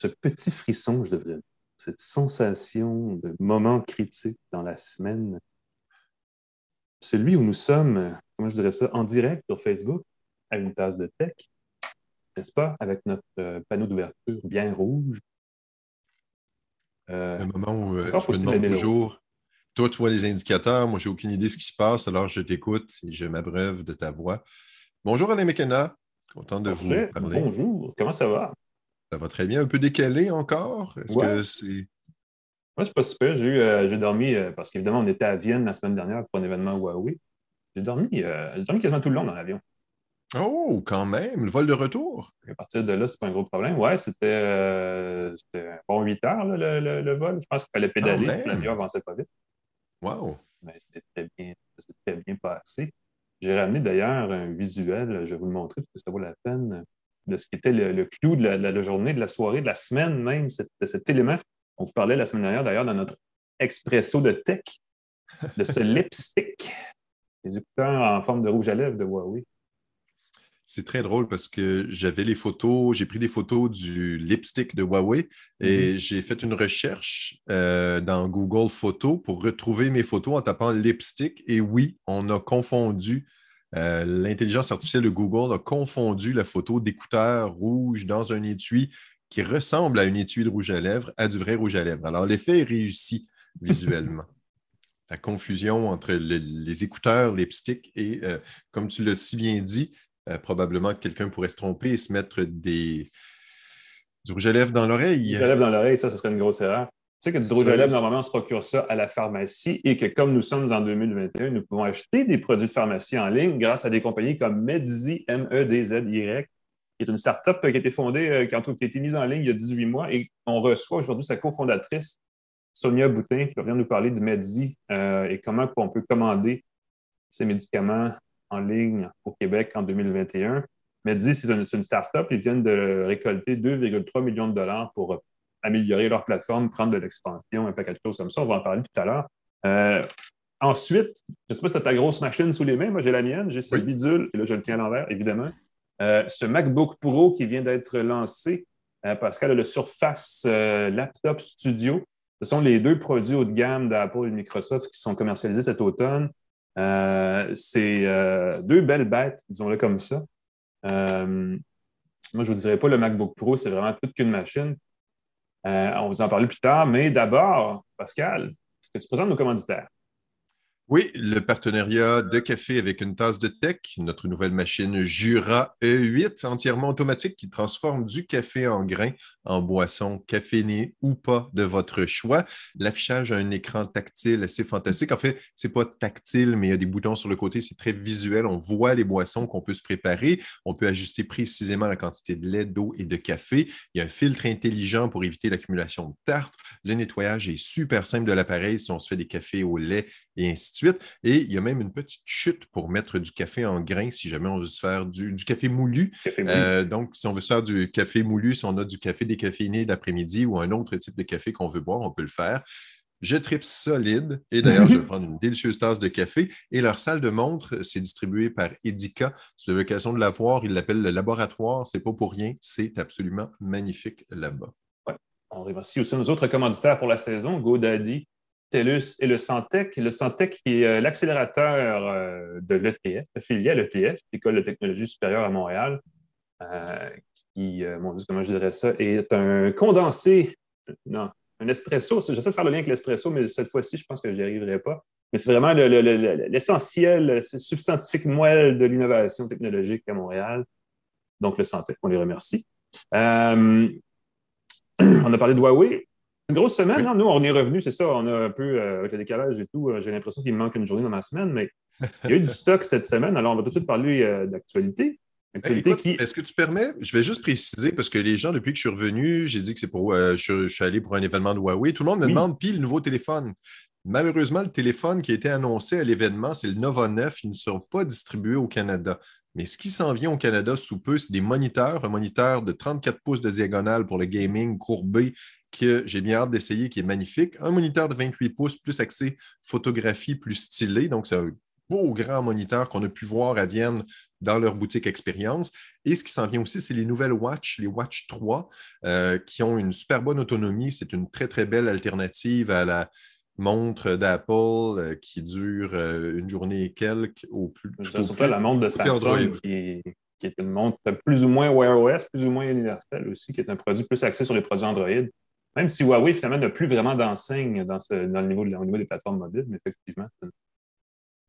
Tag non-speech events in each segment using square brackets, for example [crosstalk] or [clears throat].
ce petit frisson, je devrais dire, cette sensation de moment critique dans la semaine, celui où nous sommes, comment je dirais ça, en direct sur Facebook, à une tasse de tech, n'est-ce pas, avec notre euh, panneau d'ouverture bien rouge. Euh, le moment où euh, je me demande toujours, toi, tu vois les indicateurs, moi, j'ai aucune idée de ce qui se passe, alors je t'écoute et je m'abreuve de ta voix. Bonjour, Alain McKenna. Content de vous parler. Bonjour, comment ça va? Ça va très bien, un peu décalé encore? Est-ce que c'est. Moi, c'est pas super. J'ai, euh, j'ai dormi, euh, parce qu'évidemment, on était à Vienne la semaine dernière pour un événement Huawei. J'ai dormi, euh, j'ai dormi quasiment tout le long dans l'avion. Oh, quand même, le vol de retour? À partir de là, c'est pas un gros problème. Ouais, c'était, c'était bon 8 heures le, le, vol. Je pense qu'il fallait pédaler. L'avion avançait pas vite. Wow. Mais c'était bien, c'était bien passé. J'ai ramené d'ailleurs un visuel, je vais vous le montrer parce que ça vaut la peine, de ce qui était le, clou de la, journée, de la soirée, de la semaine même, de cet élément. On vous parlait la semaine dernière d'ailleurs dans notre expresso de tech, de ce [laughs] lipstick, les écouteurs en forme de rouge à lèvres de Huawei. C'est très drôle parce que j'avais les photos, j'ai pris des photos du lipstick de Huawei et mhm. j'ai fait une recherche euh, dans Google Photos pour retrouver mes photos en tapant lipstick. Et oui, on a confondu, euh, l'intelligence artificielle de Google a confondu la photo d'écouteurs rouges dans un étui qui ressemble à une étui de rouge à lèvres à du vrai rouge à lèvres. Alors, l'effet est réussi visuellement. [laughs] la confusion entre les écouteurs lipstick et, euh, comme tu l'as si bien dit, euh, probablement que quelqu'un pourrait se tromper et se mettre des... du rouge à lèvres dans l'oreille. Du rouge à lèvres dans l'oreille, ça, ce serait une grosse erreur. Tu sais que du rouge à normalement, on se procure ça à la pharmacie et que comme nous sommes en 2021, nous pouvons acheter des produits de pharmacie en ligne grâce à des compagnies comme Medzi, M-E-D-Z-Y, qui est une start-up qui a été fondée, euh, qui a été mise en ligne il y a 18 mois et on reçoit aujourd'hui sa cofondatrice, Sonia Boutin, qui va venir nous parler de Medzi euh, et comment on peut commander ces médicaments en ligne au Québec en 2021. Medzi, c'est une, une start-up. Ils viennent de récolter 2,3 millions de dollars pour améliorer leur plateforme, prendre de l'expansion, un paquet de choses comme ça. On va en parler tout à l'heure. Euh, ensuite, je ne sais pas si tu as ta grosse machine sous les mains. Moi, j'ai la mienne. J'ai ce bidule. Et là, je le tiens à l'envers, évidemment. Euh, ce MacBook Pro qui vient d'être lancé, euh, Pascal a le Surface Laptop Studio. Ce sont les deux produits haut de gamme d'Apple et de Microsoft qui sont commercialisés cet automne. Euh, c'est euh, deux belles bêtes, disons-le comme ça. Euh, moi, je ne vous dirais pas le MacBook Pro, c'est vraiment toute qu'une machine. On vous en parler plus tard, mais d'abord, Pascal, est-ce que tu présentes nos commanditaires? Oui, le partenariat de café avec une tasse de tech, notre nouvelle machine Jura E8 entièrement automatique qui transforme du café en grain en boisson caféinée ou pas de votre choix. L'affichage a un écran tactile assez fantastique. En fait, c'est pas tactile, mais il y a des boutons sur le côté, c'est très visuel. On voit les boissons qu'on peut se préparer. On peut ajuster précisément la quantité de lait, d'eau et de café. Il y a un filtre intelligent pour éviter l'accumulation de tartre. Le nettoyage est super simple de l'appareil si on se fait des cafés au lait et ainsi de suite. Et il y a même une petite chute pour mettre du café en grain si jamais on veut se faire du, café moulu. Euh, donc, si on veut se faire du café moulu, si on a du café décaféiné l'après-midi ou un autre type de café qu'on veut boire, on peut le faire. Je tripe solide. Et d'ailleurs, je vais [laughs] prendre une délicieuse tasse de café. Et leur salle de montre, c'est distribué par Edica. Avez l'occasion de la voir, ils l'appellent le laboratoire. C'est pas pour rien. C'est absolument magnifique là-bas. Ouais. On remercie aussi nos autres commanditaires pour la saison, GoDaddy, TELUS et le Santec. Le Santec qui est euh, l'accélérateur euh, de l'ETF, affilié à l'ETF, l'École de technologie supérieure à Montréal, euh, qui, mon Dieu, comment je dirais ça, est un condensé, non, un espresso. J'essaie de faire le lien avec l'espresso, mais cette fois-ci, je pense que je n'y arriverai pas. Mais c'est vraiment l'essentiel, substantifique moelle de l'innovation technologique à Montréal. Donc, le Santec, on les remercie. [clears throat] on a parlé de Huawei. Une grosse semaine, hein? nous, on est revenu, c'est ça, on a un peu, euh, avec le décalage et tout, euh, j'ai l'impression qu'il me manque une journée dans ma semaine, mais [laughs] il y a eu du stock cette semaine, alors on va tout de suite parler euh, d'actualité. Est-ce que tu permets, je vais juste préciser, parce que les gens, depuis que je suis revenu, j'ai dit que c'est pour, je, suis allé pour un événement de Huawei, tout le monde me demande, puis le nouveau téléphone. Malheureusement, le téléphone qui a été annoncé à l'événement, c'est le Nova 9, il ne sera pas distribué au Canada. Mais ce qui s'en vient au Canada sous peu, c'est des moniteurs, un moniteur de 34 pouces de diagonale pour le gaming courbé que j'ai bien hâte d'essayer, qui est magnifique. Un moniteur de 28 pouces, plus axé photographie, plus stylé. Donc, c'est un beau grand moniteur qu'on a pu voir à Vienne dans leur boutique expérience. Et ce qui s'en vient aussi, c'est les nouvelles Watch, les Watch 3, euh, qui ont une super bonne autonomie. C'est une très, très belle alternative à la montre d'Apple euh, qui dure euh, une journée et quelques au plus. Surtout la montre de Samsung qui, qui, est une montre plus ou moins Wear OS, plus ou moins universelle aussi, qui est un produit plus axé sur les produits Android. Même si Huawei, finalement, n'a plus vraiment d'enseigne dans, dans, le niveau au niveau des plateformes mobiles, mais effectivement, c'est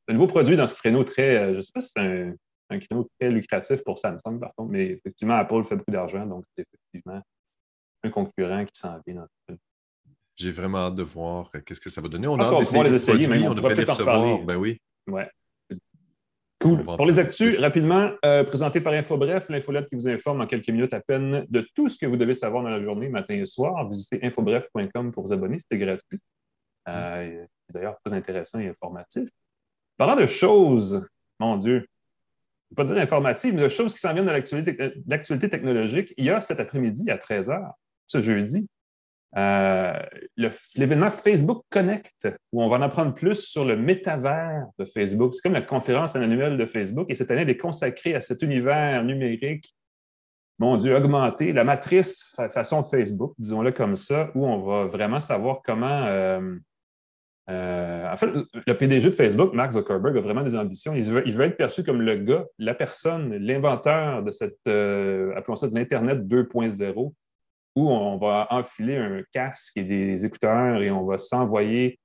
un, nouveau produit dans ce créneau très. Euh, je ne sais pas si c'est un, un, créneau très lucratif pour Samsung, par contre, mais effectivement, Apple fait beaucoup d'argent, donc c'est effectivement un concurrent qui s'en vient dans J'ai vraiment hâte de voir euh, qu'est-ce que ça va donner. On a hâte de les essayer, on, devrait les recevoir. Ben oui. Ouais. Cool. Pour les actus, rapidement, euh, présenté par InfoBref, l'infolette qui vous informe en quelques minutes à peine de tout ce que vous devez savoir dans la journée, matin et soir. Visitez infobref.com pour vous abonner, c'est gratuit. Euh, c'est d'ailleurs très intéressant et informatif. Parlant de choses, mon Dieu, je ne vais pas dire informatives, mais de choses qui s'en viennent de l'actualité technologique, il y a cet après-midi à 13h, ce jeudi, euh, l'événement Facebook Connect, où on va en apprendre plus sur le métavers de Facebook. C'est comme la conférence annuelle de Facebook, et cette année, elle est consacrée à cet univers numérique, mon Dieu, augmenté, la matrice façon Facebook, disons-le comme ça, où on va vraiment savoir comment. Euh, euh, en fait, le PDG de Facebook, Mark Zuckerberg, a vraiment des ambitions. Il veut, il être perçu comme le gars, la personne, l'inventeur de cette, appelons ça de l'Internet 2.0 où on va enfiler un casque et des écouteurs et on va s'envoyer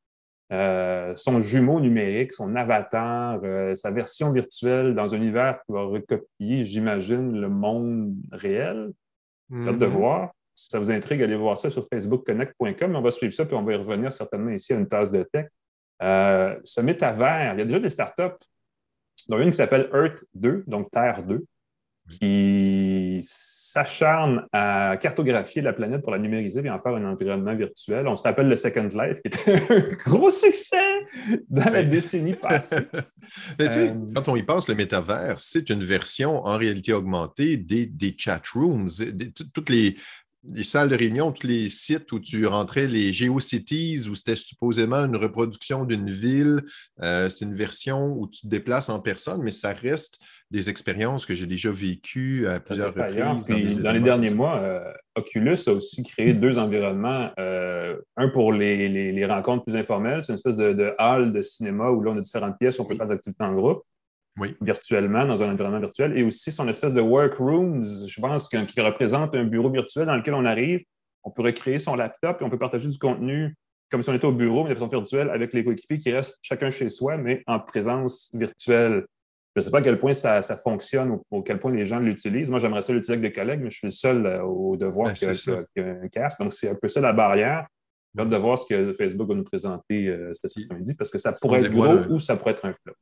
euh, son jumeau numérique, son avatar, euh, sa version virtuelle dans un univers qui va recopier, j'imagine, le monde réel. Mm de voir. Si ça vous intrigue, allez voir ça sur facebookconnect.com. On va suivre ça, puis on va y revenir certainement ici à une tasse de tech. Euh, ce métavers, il y a déjà des startups, dont une qui s'appelle Earth 2, donc Terre 2, qui s'acharne à cartographier la planète pour la numériser et en faire un environnement virtuel. On se rappelle le Second Life, qui était [laughs] un gros succès dans la décennie passée. [laughs] Euh, quand on y pense, le métavers, c'est une version en réalité augmentée des, des chat rooms, toutes les, les salles de réunion, tous les sites où tu rentrais, les GeoCities, où c'était supposément une reproduction d'une ville. Euh, c'est une version où tu te déplaces en personne, mais ça reste des expériences que j'ai déjà vécues à plusieurs reprises. Dans, les derniers mois, euh, Oculus a aussi créé deux environnements. Euh, un pour les, rencontres plus informelles, c'est une espèce de, de, hall de cinéma où là, on a différentes pièces, où on peut faire des activités en groupe virtuellement, dans un environnement virtuel, et aussi son espèce de workrooms, je pense, qui représente un bureau virtuel dans lequel on arrive, on pourrait créer son laptop et on peut partager du contenu comme si on était au bureau, mais de façon virtuelle, avec les coéquipiers qui restent chacun chez soi, mais en présence virtuelle. Je ne sais pas à quel point ça, fonctionne ou à quel point les gens l'utilisent. Moi, j'aimerais ça l'utiliser avec des collègues, mais je suis le seul euh, au devoir ben, qui, a, un casque. Donc, c'est un peu ça la barrière. J'ai hâte de voir ce que Facebook va nous présenter euh, cet après-midi parce que ça pourrait être gros ou ça pourrait être un flop.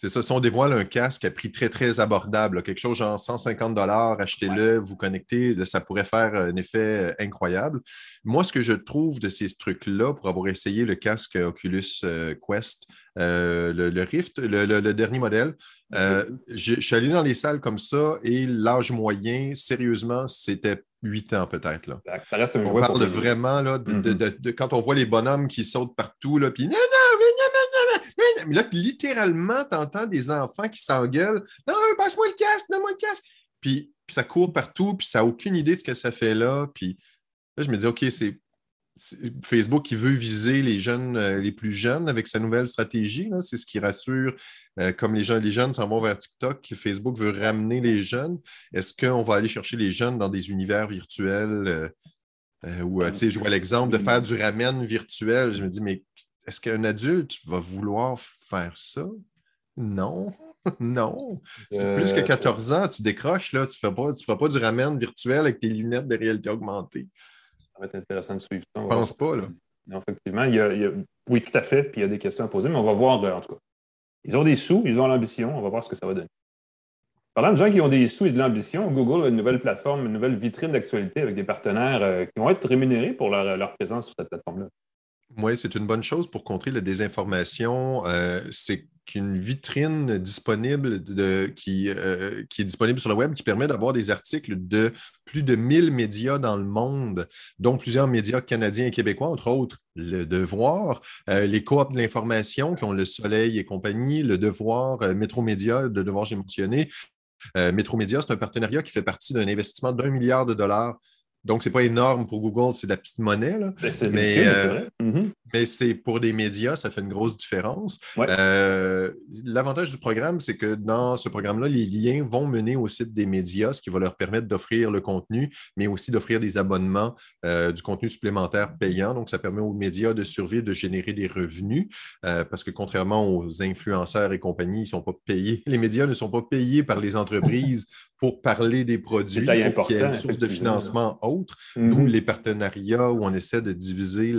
C'est ça, si on dévoile un casque à prix très, très abordable, quelque chose genre 150 achetez-le, vous connectez, ça pourrait faire un effet euh, incroyable. Moi, ce que je trouve de ces trucs-là, pour avoir essayé le casque Oculus euh, Quest, euh, le, Rift, le, dernier modèle, je, suis allé dans les salles comme ça et l'âge moyen, sérieusement, c'était 8 ans peut-être. Ça reste un on parle vraiment là, mm-hmm. de, quand on voit les bonhommes qui sautent partout, là, puis non, non, mais là, littéralement, tu entends des enfants qui s'engueulent. Non, passe-moi le casque, donne-moi le casque. Puis, ça court partout, puis ça n'a aucune idée de ce que ça fait là. Puis là, je me dis, OK, c'est Facebook qui veut viser les jeunes, euh, les plus jeunes avec sa nouvelle stratégie. C'est ce qui rassure, euh, comme les jeunes, les jeunes s'en vont vers TikTok, Facebook veut ramener les jeunes. Est-ce qu'on va aller chercher les jeunes dans des univers virtuels? Euh, ou, tu sais, je vois l'exemple de faire du ramen virtuel. Je me dis, mais est-ce qu'un adulte va vouloir faire ça? Non. [laughs] non. plus que 14 ans, tu décroches, là, tu ne feras, pas du ramen virtuel avec tes lunettes de réalité augmentée. Ça va être intéressant de suivre ça. Je pense pas, là. effectivement, il y, a, oui, tout à fait, puis il y a des questions à poser, mais on va voir, en tout cas. Ils ont des sous, ils ont l'ambition, on va voir ce que ça va donner. Parlant de gens qui ont des sous et de l'ambition, Google a une nouvelle plateforme, une nouvelle vitrine d'actualité avec des partenaires euh, qui vont être rémunérés pour leur présence sur cette plateforme-là. Oui, c'est une bonne chose pour contrer la désinformation. Euh, c'est qu'une vitrine disponible qui, euh, qui, est disponible sur le web qui permet d'avoir des articles de plus de 1000 médias dans le monde, dont plusieurs médias canadiens et québécois, entre autres Le Devoir, euh, les coops de l'information qui ont Le Soleil et compagnie, Le Devoir, Métro Média, Le Devoir, j'ai mentionné, Euh, Métromédia, c'est un partenariat qui fait partie d'un investissement d'un milliard de dollars donc, ce n'est pas énorme pour Google, c'est de la petite monnaie. Là. C'est mais, euh, vrai. Mm-hmm. mais c'est pour des médias, ça fait une grosse différence. Euh, l'avantage du programme, c'est que dans ce programme-là, les liens vont mener au site des médias, ce qui va leur permettre d'offrir le contenu, mais aussi d'offrir des abonnements, euh, du contenu supplémentaire payant. Donc, ça permet aux médias de survivre, de générer des revenus, parce que contrairement aux influenceurs et compagnie, ils sont pas payés. [laughs] Les médias ne sont pas payés par les entreprises pour parler des produits. Il faut qu'il y ait une source de financement autre, mm les partenariats où on essaie de diviser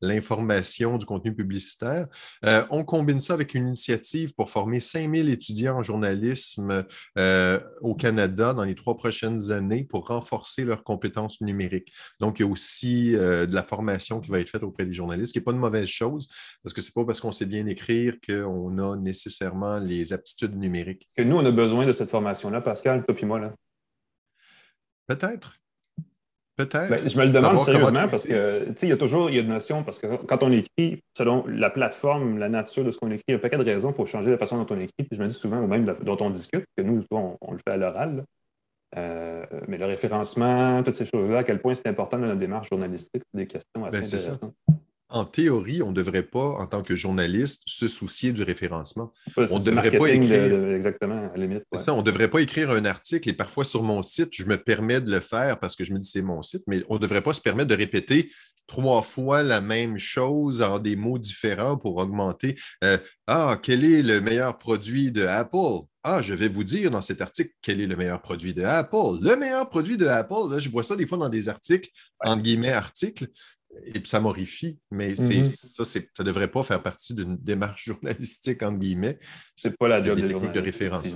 l'information du contenu publicitaire. Euh, on combine ça avec une initiative pour former 5000 étudiants en journalisme euh, au Canada dans les trois prochaines années pour renforcer leurs compétences numériques. Donc, il y a aussi euh, de la formation qui va être faite auprès des journalistes, ce qui n'est pas une mauvaise chose, parce que ce n'est pas parce qu'on sait bien écrire qu'on a nécessairement les aptitudes numériques. Que nous, on a besoin de cette formation-là, Pascal, toi et moi. là. Peut-être. Peut-être. Ben, je me le demande sérieusement parce que, il y a toujours y a une notion, parce que quand on écrit, selon la plateforme, la nature de ce qu'on écrit, il y a un paquet de raisons, il faut changer la façon dont on écrit. Puis je me dis souvent, ou même dont on discute, que nous, on, le fait à l'oral. Euh, mais le référencement, toutes ces choses-là, à quel point c'est important dans notre démarche journalistique, c'est des questions assez ben, intéressantes en théorie, on ne devrait pas, en tant que journaliste, se soucier du référencement. on devrait pas écrire. exactement, à limite. Ça, on ne devrait pas écrire un article et parfois sur mon site, je me permets de le faire parce que je me dis c'est mon site, mais on ne devrait pas se permettre de répéter trois fois la même chose en des mots différents pour augmenter. Euh, ah, quel est le meilleur produit de Apple? Ah, je vais vous dire dans cet article quel est le meilleur produit de Apple? Le meilleur produit de Apple, là, je vois ça des fois dans des articles, entre guillemets, articles et ça m'horrifie, mais mm-hmm. ça, ça ne devrait pas faire partie d'une démarche journalistique, entre guillemets. C'est pas la job des de référence.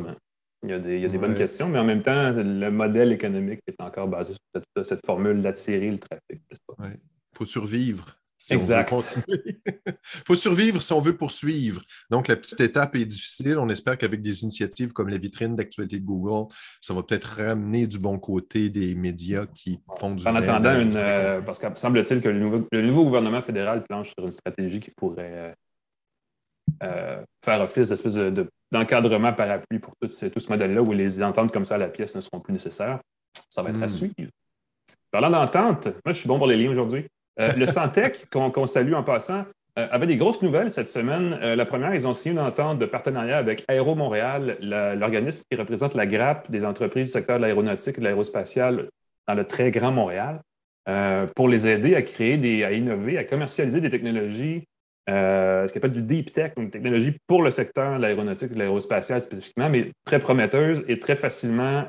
Il y a des, bonnes questions, mais en même temps, le modèle économique est encore basé sur cette, formule d'attirer le trafic. Il faut survivre exact. Il [laughs] faut survivre si on veut poursuivre. Donc, la petite étape est difficile. On espère qu'avec des initiatives comme la vitrine d'actualité de Google, ça va peut-être ramener du bon côté des médias qui font du En attendant, une, euh, parce qu'il semble-t-il que le nouveau, gouvernement fédéral planche sur une stratégie qui pourrait euh, euh, faire office d'espèce d'encadrement parapluie pour tout ce, tout ce modèle-là où les ententes comme ça à la pièce ne seront plus nécessaires. Ça va être à hmm. suivre. Parlant d'entente, moi, je suis bon pour les liens aujourd'hui. Euh, le Santec, qu'on salue en passant, euh, avait des grosses nouvelles cette semaine. Euh, la première, ils ont signé une entente de partenariat avec Aéro Montréal, l'organisme qui représente la grappe des entreprises du secteur de l'aéronautique et de l'aérospatiale dans le très grand Montréal, pour les aider à créer, à innover, à commercialiser des technologies, ce qu'on appelle du deep tech, une technologie pour le secteur de l'aéronautique et de l'aérospatiale spécifiquement, mais très prometteuse et très facilement,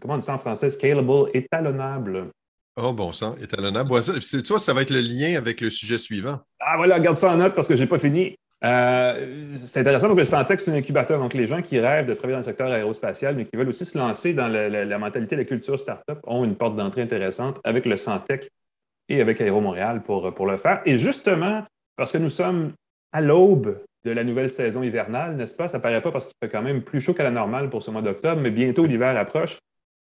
comment on dit français, scalable, étalonnable. Oh, bon sang, étalonnable. tu vois, ça va être le lien avec le sujet suivant. Ah, voilà, garde ça en note parce que je n'ai pas fini. Euh, c'est intéressant parce que le c'est un incubateur. Donc, les gens qui rêvent de travailler dans le secteur aérospatial, mais qui veulent aussi se lancer dans la, mentalité la culture startup, ont une porte d'entrée intéressante avec le Santec et avec Aéro Montréal pour, pour le faire. Et justement, parce que nous sommes à l'aube de la nouvelle saison hivernale, n'est-ce pas? Ça paraît pas parce qu'il fait quand même plus chaud qu'à la normale pour ce mois d'octobre, mais bientôt l'hiver approche.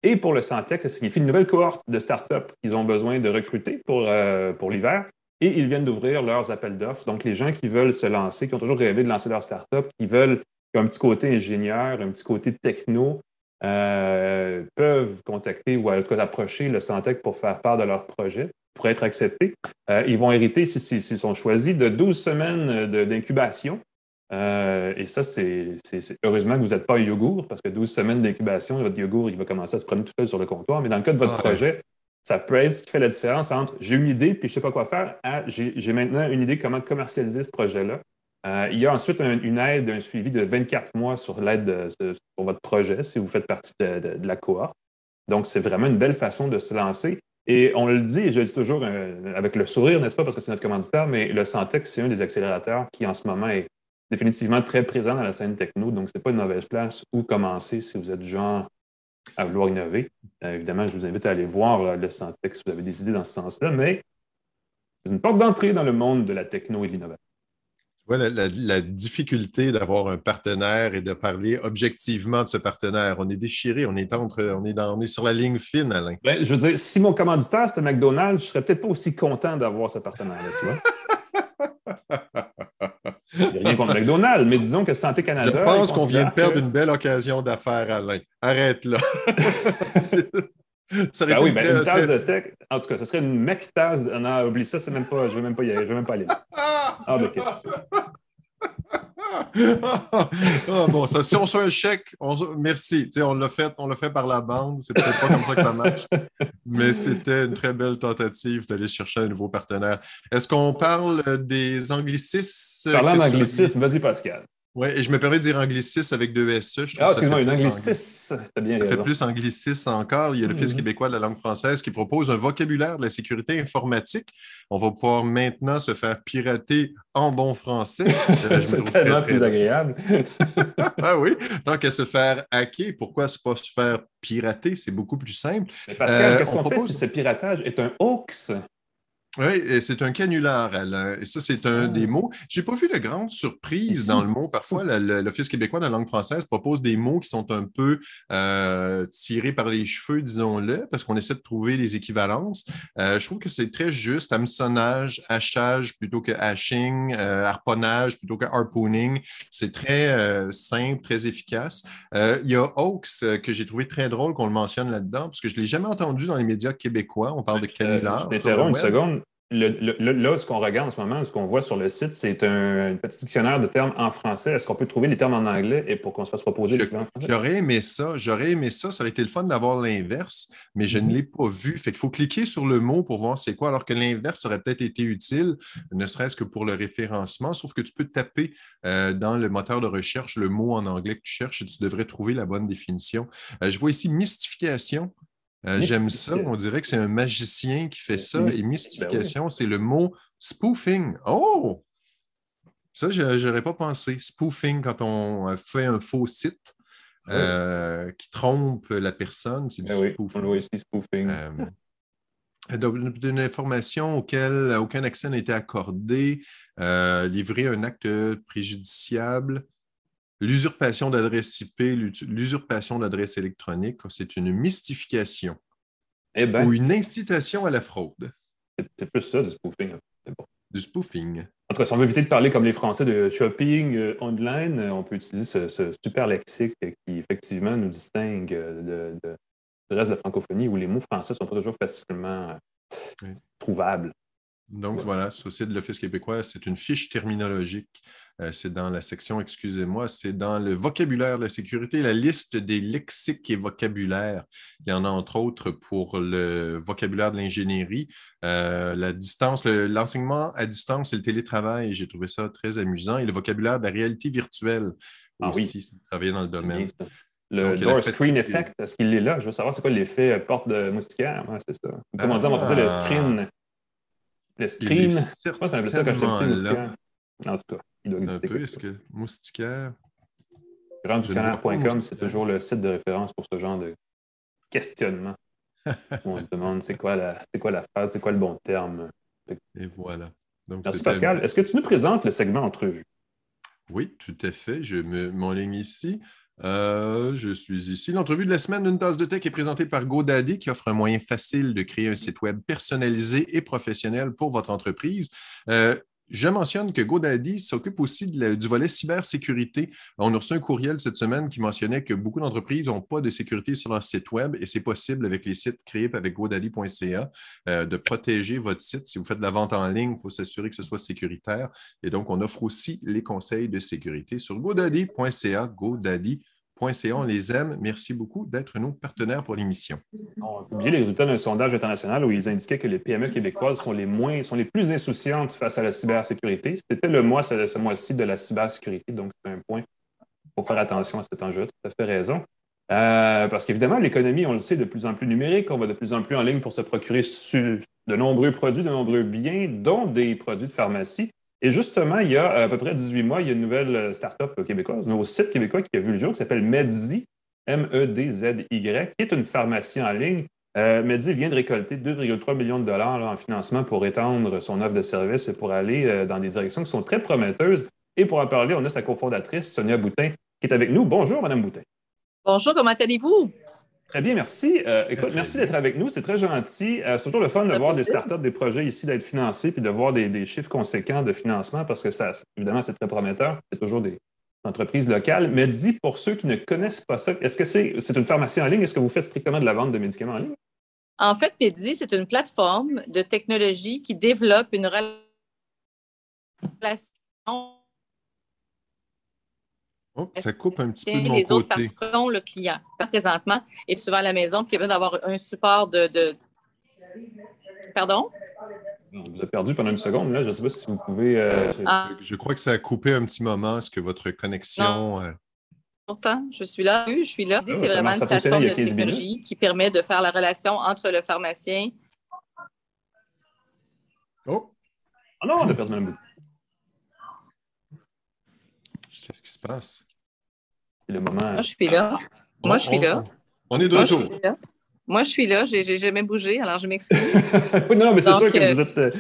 Et pour le Santec, ça signifie une nouvelle cohorte de startups qu'ils ont besoin de recruter pour, euh, pour l'hiver. Et ils viennent d'ouvrir leurs appels d'offres. Donc, les gens qui veulent se lancer, qui ont toujours rêvé de lancer leur startup, qui veulent un petit côté ingénieur, un petit côté techno, euh, peuvent contacter ou en tout cas approcher le Santec pour faire part de leur projet, pour être acceptés. Euh, ils vont hériter, s'ils sont choisis, de 12 semaines d'incubation euh, et ça, c'est heureusement que vous n'êtes pas un yogourt, parce que 12 semaines d'incubation, votre yogourt, il va commencer à se prendre tout seul sur le comptoir. Mais dans le cas de votre ah, projet, ça peut être ce qui fait la différence entre j'ai une idée puis je ne sais pas quoi faire à j'ai maintenant une idée comment commercialiser ce projet-là. Euh, il y a ensuite une aide, un suivi de 24 mois sur l'aide sur votre projet si vous faites partie de, la cohorte. Donc, c'est vraiment une belle façon de se lancer. Et on le dit, et je le dis toujours euh, avec le sourire, n'est-ce pas, parce que c'est notre commanditaire, mais le Santex, c'est un des accélérateurs qui, en ce moment, est définitivement très présent dans la scène techno. Donc, ce n'est pas une mauvaise place où commencer si vous êtes du genre à vouloir innover. Euh, évidemment, je vous invite à aller voir le Santex si vous avez des idées dans ce sens-là, mais c'est une porte d'entrée dans le monde de la techno et de l'innovation. Voilà la, difficulté d'avoir un partenaire et de parler objectivement de ce partenaire. On est déchiré, on est, entre, on est, dans, on est sur la ligne fine, Alain. Ben, je veux dire, si mon commanditaire c'était McDonald's, je serais peut-être pas aussi content d'avoir ce partenaire-là, tu vois. [laughs] rien contre McDonald's, mais disons que Santé Canada. Je pense qu'on vient de perdre une belle occasion d'affaires, Alain. Arrête là. [laughs] Ça ben oui, ben une tasse de tech. En tout cas, ce serait une mec tasse. Non, oublie ça, c'est même pas. Je ne veux même pas y aller. Je veux même pas aller. [laughs] Ah, de [laughs] ah, bon, ça, si on soit un chèque, merci. on l'a fait, on l'a fait par la bande. C'est peut-être pas comme ça que ça marche. Mais c'était une très belle tentative d'aller chercher un nouveau partenaire. Est-ce qu'on parle des anglicismes? Parlant d'anglicisme, vas-y, Pascal. Oui, et je me permets de dire anglicisme avec deux SE. ah, excuse-moi, une anglicisme. T'as bien Ça fait plus anglicisme encore. Il y a le Fils mm-hmm. québécois de la langue française qui propose un vocabulaire de la sécurité informatique. On va pouvoir maintenant se faire pirater en bon français. Euh, [laughs] c'est tellement plus agréable. [laughs] ah oui, tant qu'à se faire hacker, pourquoi se pas se faire pirater? C'est beaucoup plus simple. Mais Pascal, euh, qu'est-ce qu'on fait si ce piratage est un hoax? Oui, c'est un canular, Alain. Et ça, c'est un des ah. mots. Je n'ai pas vu de grande surprise dans le mot. Parfois, l'Office québécois de la langue française propose des mots qui sont un peu euh, tirés par les cheveux, disons-le, parce qu'on essaie de trouver des équivalences. Euh, je trouve que c'est très juste. Hameçonnage, hachage plutôt que hashing, euh, harponnage plutôt que harpooning. C'est très simple, très efficace. il y a Oaks que j'ai trouvé très drôle qu'on le mentionne là-dedans, parce que je ne l'ai jamais entendu dans les médias québécois. On parle de canular. je une seconde là, ce qu'on regarde en ce moment, ce qu'on voit sur le site, c'est un, petit dictionnaire de termes en français. Est-ce qu'on peut trouver les termes en anglais et pour qu'on se fasse proposer les termes en français? J'aurais aimé ça. J'aurais aimé ça. Ça aurait été le fun d'avoir l'inverse, mais je ne mhm. l'ai pas vu. Fait qu'il faut cliquer sur le mot pour voir c'est quoi, alors que l'inverse aurait peut-être été utile, ne serait-ce que pour le référencement. Sauf que tu peux taper euh, dans le moteur de recherche le mot en anglais que tu cherches et tu devrais trouver la bonne définition. Euh, je vois ici mystification. Euh, j'aime ça. On dirait que c'est un magicien qui fait ça. Et mystification, ben c'est le mot spoofing. Oh! Ça, je n'aurais pas pensé. Spoofing, quand on fait un faux site euh, qui trompe la personne, c'est du ben spoofing. Oui, spoofing. Euh, d'une information auquel aucun accès n'a été accordé, livrer un acte préjudiciable, L'usurpation d'adresse IP, l'usurpation d'adresse électronique, c'est une mystification eh ben. ou une incitation à la fraude. C'est plus ça du spoofing. Hein. Du spoofing. En tout cas, si on veut éviter de parler comme les Français de shopping euh, online, euh, on peut utiliser ce, super lexique qui, effectivement, nous distingue de, du reste de la francophonie où les mots français ne sont pas toujours facilement trouvables. Donc voilà, ce site de l'Office québécois, c'est une fiche terminologique. Euh, c'est dans la section, excusez-moi, c'est dans le vocabulaire de la sécurité, la liste des lexiques et vocabulaires. Il y en a entre autres pour le vocabulaire de l'ingénierie, euh, la distance, l'enseignement à distance et le télétravail. J'ai trouvé ça très amusant. Et le vocabulaire de la réalité virtuelle ah, aussi, oui. travailler dans le domaine. Le door screen effect, est-ce qu'il est là? Je veux savoir c'est quoi l'effet porte de moustiquaire. c'est ça. Comment dire en français le screen? Le screen. Je pense qu'on appelle ça quand j'étais petit moustiquaire. En tout cas, il doit exister. Un peu, est-ce que moustiquaire? Granddictionnaire.com, c'est toujours le site de référence pour ce genre de questionnement. [laughs] on se demande c'est quoi, la, quoi la phrase, c'est quoi le bon terme? Et voilà. Donc, Merci Pascal. Est-ce que tu nous présentes le segment entrevue? Oui, tout à fait. Je me ligne ici. Euh, je suis ici. L'entrevue de la semaine d'une tasse de tech est présentée par GoDaddy qui offre un moyen facile de créer un site web personnalisé et professionnel pour votre entreprise. Euh, je mentionne que GoDaddy s'occupe aussi du volet cybersécurité. On a reçu un courriel cette semaine qui mentionnait que beaucoup d'entreprises n'ont pas de sécurité sur leur site web et c'est possible avec les sites créés avec godaddy.ca euh, de protéger votre site. Si vous faites de la vente en ligne, il faut s'assurer que ce soit sécuritaire. Et donc, on offre aussi les conseils de sécurité sur godaddy.ca, godaddy on les aime. Merci beaucoup d'être nos partenaires pour l'émission. On a publié les résultats d'un sondage international où ils indiquaient que les PME québécoises sont les moins, sont les plus insouciantes face à la cybersécurité. C'était le mois, ce, mois-ci de la cybersécurité, donc c'est un point pour faire attention à cet enjeu. Tu as fait raison. Euh, parce qu'évidemment, l'économie, on le sait, de plus en plus numérique. On va de plus en plus en ligne pour se procurer de nombreux produits, de nombreux biens, dont des produits de pharmacie. Et justement, il y a à peu près 18 mois, il y a une nouvelle euh, start-up québécoise, un nouveau site québécois qui a vu le jour, qui s'appelle Medzi, M-E-D-Z-Y, qui est une pharmacie en ligne. Euh, vient de récolter 2,3 millions de dollars en financement pour étendre son offre de services et pour aller euh, dans des directions qui sont très prometteuses. Et pour en parler, on a sa cofondatrice, Sonia Boutin, qui est avec nous. Bonjour, Madame Boutin. Bonjour, comment allez-vous? Très bien, merci. Euh, écoute, merci d'être avec nous. C'est très gentil. Euh, c'est toujours le fun de voir des startups, des projets ici d'être financés, puis de voir des, chiffres conséquents de financement parce que ça, évidemment, c'est très prometteur. C'est toujours des entreprises locales. Mais dis, pour ceux qui ne connaissent pas ça, est-ce que c'est une pharmacie en ligne? Est-ce que vous faites strictement de la vente de médicaments en ligne? En fait, Medi, c'est une plateforme de technologie qui développe une relation Oh, ça coupe un petit peu de mon les côté. autres participants, le client, présentement, est souvent à la maison, puis il d'avoir un support de, Pardon? On vous a perdu pendant une seconde, là. Je ne sais pas si vous pouvez. Euh, ah. Je crois que ça a coupé un petit moment. Est-ce que votre connexion. Euh, Pourtant, je suis là. Oui, je suis là. Ah, c'est vraiment une plateforme de technologie qui permet de faire la relation entre le pharmacien. Oh! Ah non, on a perdu Mme Qu'est-ce qui se passe? C'est le moment. Moi, je suis là. Moi, je suis là. On est de retour. Moi, je suis là. Je n'ai jamais bougé, alors je m'excuse. [laughs] non, mais c'est sûr que euh, vous êtes. Euh,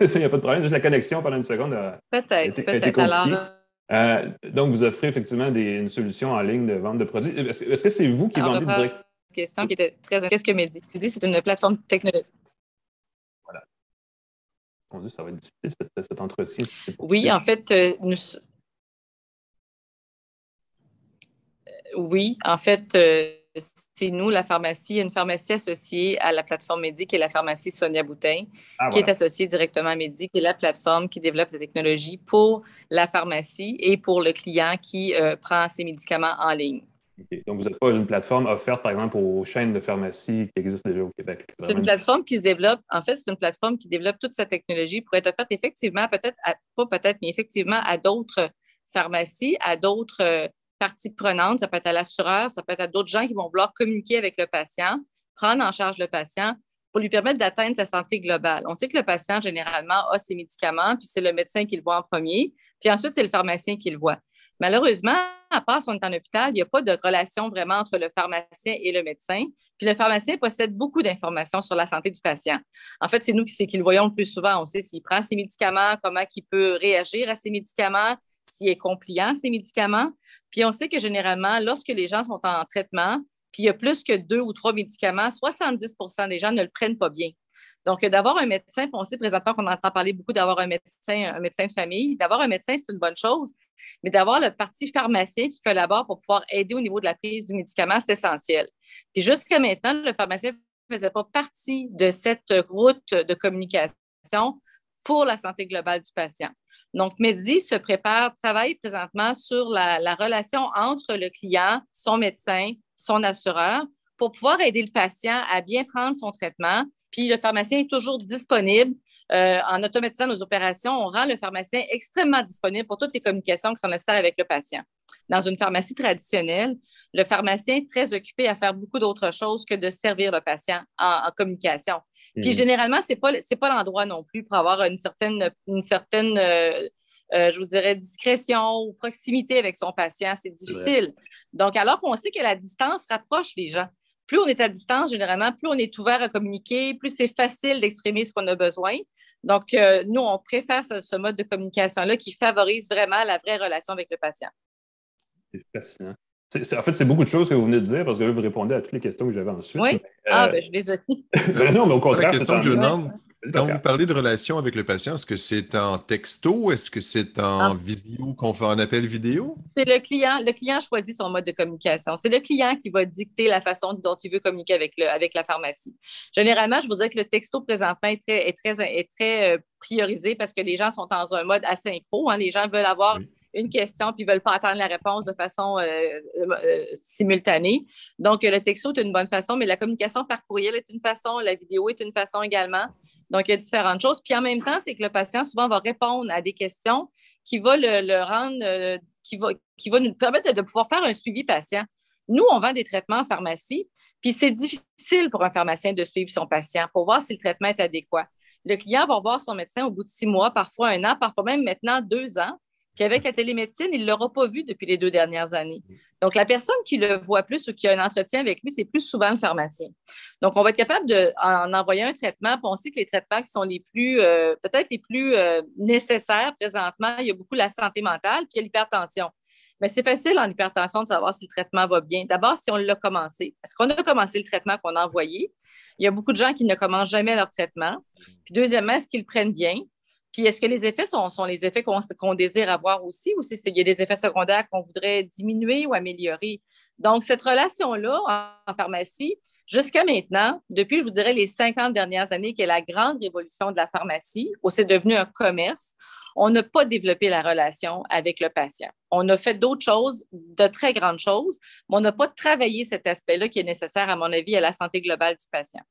[laughs] il n'y a pas de problème. Juste la connexion pendant une seconde. Peut-être, peut-être. Alors. Euh, donc, vous offrez effectivement des, une solution en ligne de vente de produits. Est-ce, que c'est vous qui vendez direct? question qui était très. Qu'est-ce que Mehdi? Mehdi, c'est une plateforme technologique. Voilà. Mon Dieu, ça va être difficile, cet, entretien. Oui, en fait, nous, Oui, en fait, euh, c'est nous, la pharmacie, une pharmacie associée à la plateforme Medi, qui est la pharmacie Sonia Boutin, ah, qui est associée directement à Medi, qui est la plateforme qui développe la technologie pour la pharmacie et pour le client qui euh, prend ses médicaments en ligne. Donc, vous n'êtes pas une plateforme offerte, par exemple, aux chaînes de pharmacie qui existent déjà au Québec. C'est une plateforme qui se développe. En fait, c'est une plateforme qui développe toute sa technologie pour être offerte effectivement, peut-être, pas peut-être, mais effectivement à d'autres pharmacies, à d'autres euh, partie prenante, ça peut être à l'assureur, ça peut être à d'autres gens qui vont vouloir communiquer avec le patient, prendre en charge le patient pour lui permettre d'atteindre sa santé globale. On sait que le patient, généralement, a ses médicaments, puis c'est le médecin qui le voit en premier, puis ensuite, c'est le pharmacien qui le voit. Malheureusement, à part si on est en hôpital, il n'y a pas de relation vraiment entre le pharmacien et le médecin. Puis le pharmacien possède beaucoup d'informations sur la santé du patient. En fait, c'est nous qui, qui, le voyons le plus souvent. On sait s'il prend ses médicaments, comment il peut réagir à ses médicaments, s'il est compliant, ces médicaments. Puis on sait que généralement, lorsque les gens sont en traitement, puis il y a plus que deux ou trois médicaments, 70% des gens ne le prennent pas bien. Donc, d'avoir un médecin, on sait présentement qu'on entend parler beaucoup d'avoir un médecin, un médecin de famille. D'avoir un médecin, c'est une bonne chose, mais d'avoir le parti pharmacien qui collabore pour pouvoir aider au niveau de la prise du médicament, c'est essentiel. Puis jusqu'à maintenant, le pharmacien ne faisait pas partie de cette route de communication pour la santé globale du patient. Donc, Medi se prépare, travaille présentement sur la, relation entre le client, son médecin, son assureur, pour pouvoir aider le patient à bien prendre son traitement. Puis le pharmacien est toujours disponible. Euh, en automatisant nos opérations, on rend le pharmacien extrêmement disponible pour toutes les communications qui sont nécessaires avec le patient. Dans une pharmacie traditionnelle, le pharmacien est très occupé à faire beaucoup d'autres choses que de servir le patient en, communication. Puis mm. généralement, ce n'est pas, pas l'endroit non plus pour avoir une certaine, une certaine euh, euh, je vous dirais, discrétion ou proximité avec son patient. C'est difficile. Donc, alors qu'on sait que la distance rapproche les gens. Plus on est à distance, généralement, plus on est ouvert à communiquer, plus c'est facile d'exprimer ce qu'on a besoin. Donc, euh, nous, on préfère ce mode de communication-là qui favorise vraiment la vraie relation avec le patient. C'est fascinant. en fait, c'est beaucoup de choses que vous venez de dire parce que là, vous répondez à toutes les questions que j'avais ensuite. Oui. ah, euh, ben, je les ai. [laughs] non, mais au contraire. La question que je demande, quand vous parlez de relation avec le patient, est-ce que c'est en texto? Est-ce que c'est en ah. vidéo, qu'on fait un appel vidéo? C'est le client. Le client choisit son mode de communication. C'est le client qui va dicter la façon dont il veut communiquer avec, le, avec la pharmacie. Généralement, je vous dirais que le texto présentement est très, est très, est très euh, priorisé parce que les gens sont dans un mode asynchro. Hein. Les gens veulent avoir une question puis ils ne veulent pas attendre la réponse de façon euh, euh, simultanée. Donc, le texto est une bonne façon, mais la communication par courriel est une façon, la vidéo est une façon également. Donc, il y a différentes choses. Puis en même temps, c'est que le patient souvent va répondre à des questions qui vont le, rendre, euh, qui, va, qui va nous permettre de pouvoir faire un suivi patient. Nous, on vend des traitements en pharmacie, puis c'est difficile pour un pharmacien de suivre son patient pour voir si le traitement est adéquat. Le client va voir son médecin au bout de six mois, parfois un an, parfois même maintenant deux ans. Puis avec la télémédecine, il ne l'aura pas vu depuis les deux dernières années. Donc, la personne qui le voit plus ou qui a un entretien avec lui, c'est plus souvent le pharmacien. Donc, on va être capable d'en envoyer un traitement. Puis on sait que les traitements qui sont les plus, euh, peut-être les plus euh, nécessaires présentement, il y a beaucoup la santé mentale puis l'hypertension. Mais c'est facile en hypertension de savoir si le traitement va bien. D'abord, si on l'a commencé. Est-ce qu'on a commencé le traitement qu'on a envoyé? Il y a beaucoup de gens qui ne commencent jamais leur traitement. Puis deuxièmement, est-ce qu'ils le prennent bien? Puis est-ce que les effets sont, les effets qu'on désire avoir aussi ou s'il y a des effets secondaires qu'on voudrait diminuer ou améliorer? Donc, cette relation-là en, pharmacie, jusqu'à maintenant, depuis, je vous dirais, les 50 dernières années, qui est la grande révolution de la pharmacie, où c'est devenu un commerce, on n'a pas développé la relation avec le patient. On a fait d'autres choses, de très grandes choses, mais on n'a pas travaillé cet aspect-là qui est nécessaire, à mon avis, à la santé globale du patient.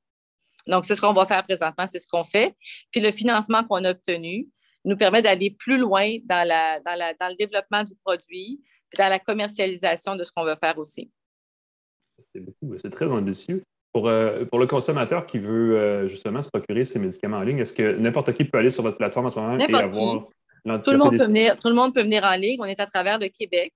Donc, c'est ce qu'on va faire présentement, c'est ce qu'on fait. Puis le financement qu'on a obtenu nous permet d'aller plus loin dans, le développement du produit, puis dans la commercialisation de ce qu'on veut faire aussi. C'est très ambitieux. Pour, euh, pour, le consommateur qui veut euh, justement se procurer ses médicaments en ligne, est-ce que n'importe qui peut aller sur votre plateforme en ce moment et avoir tout le, monde peut venir, tout le monde peut venir en ligne. On est à travers le Québec.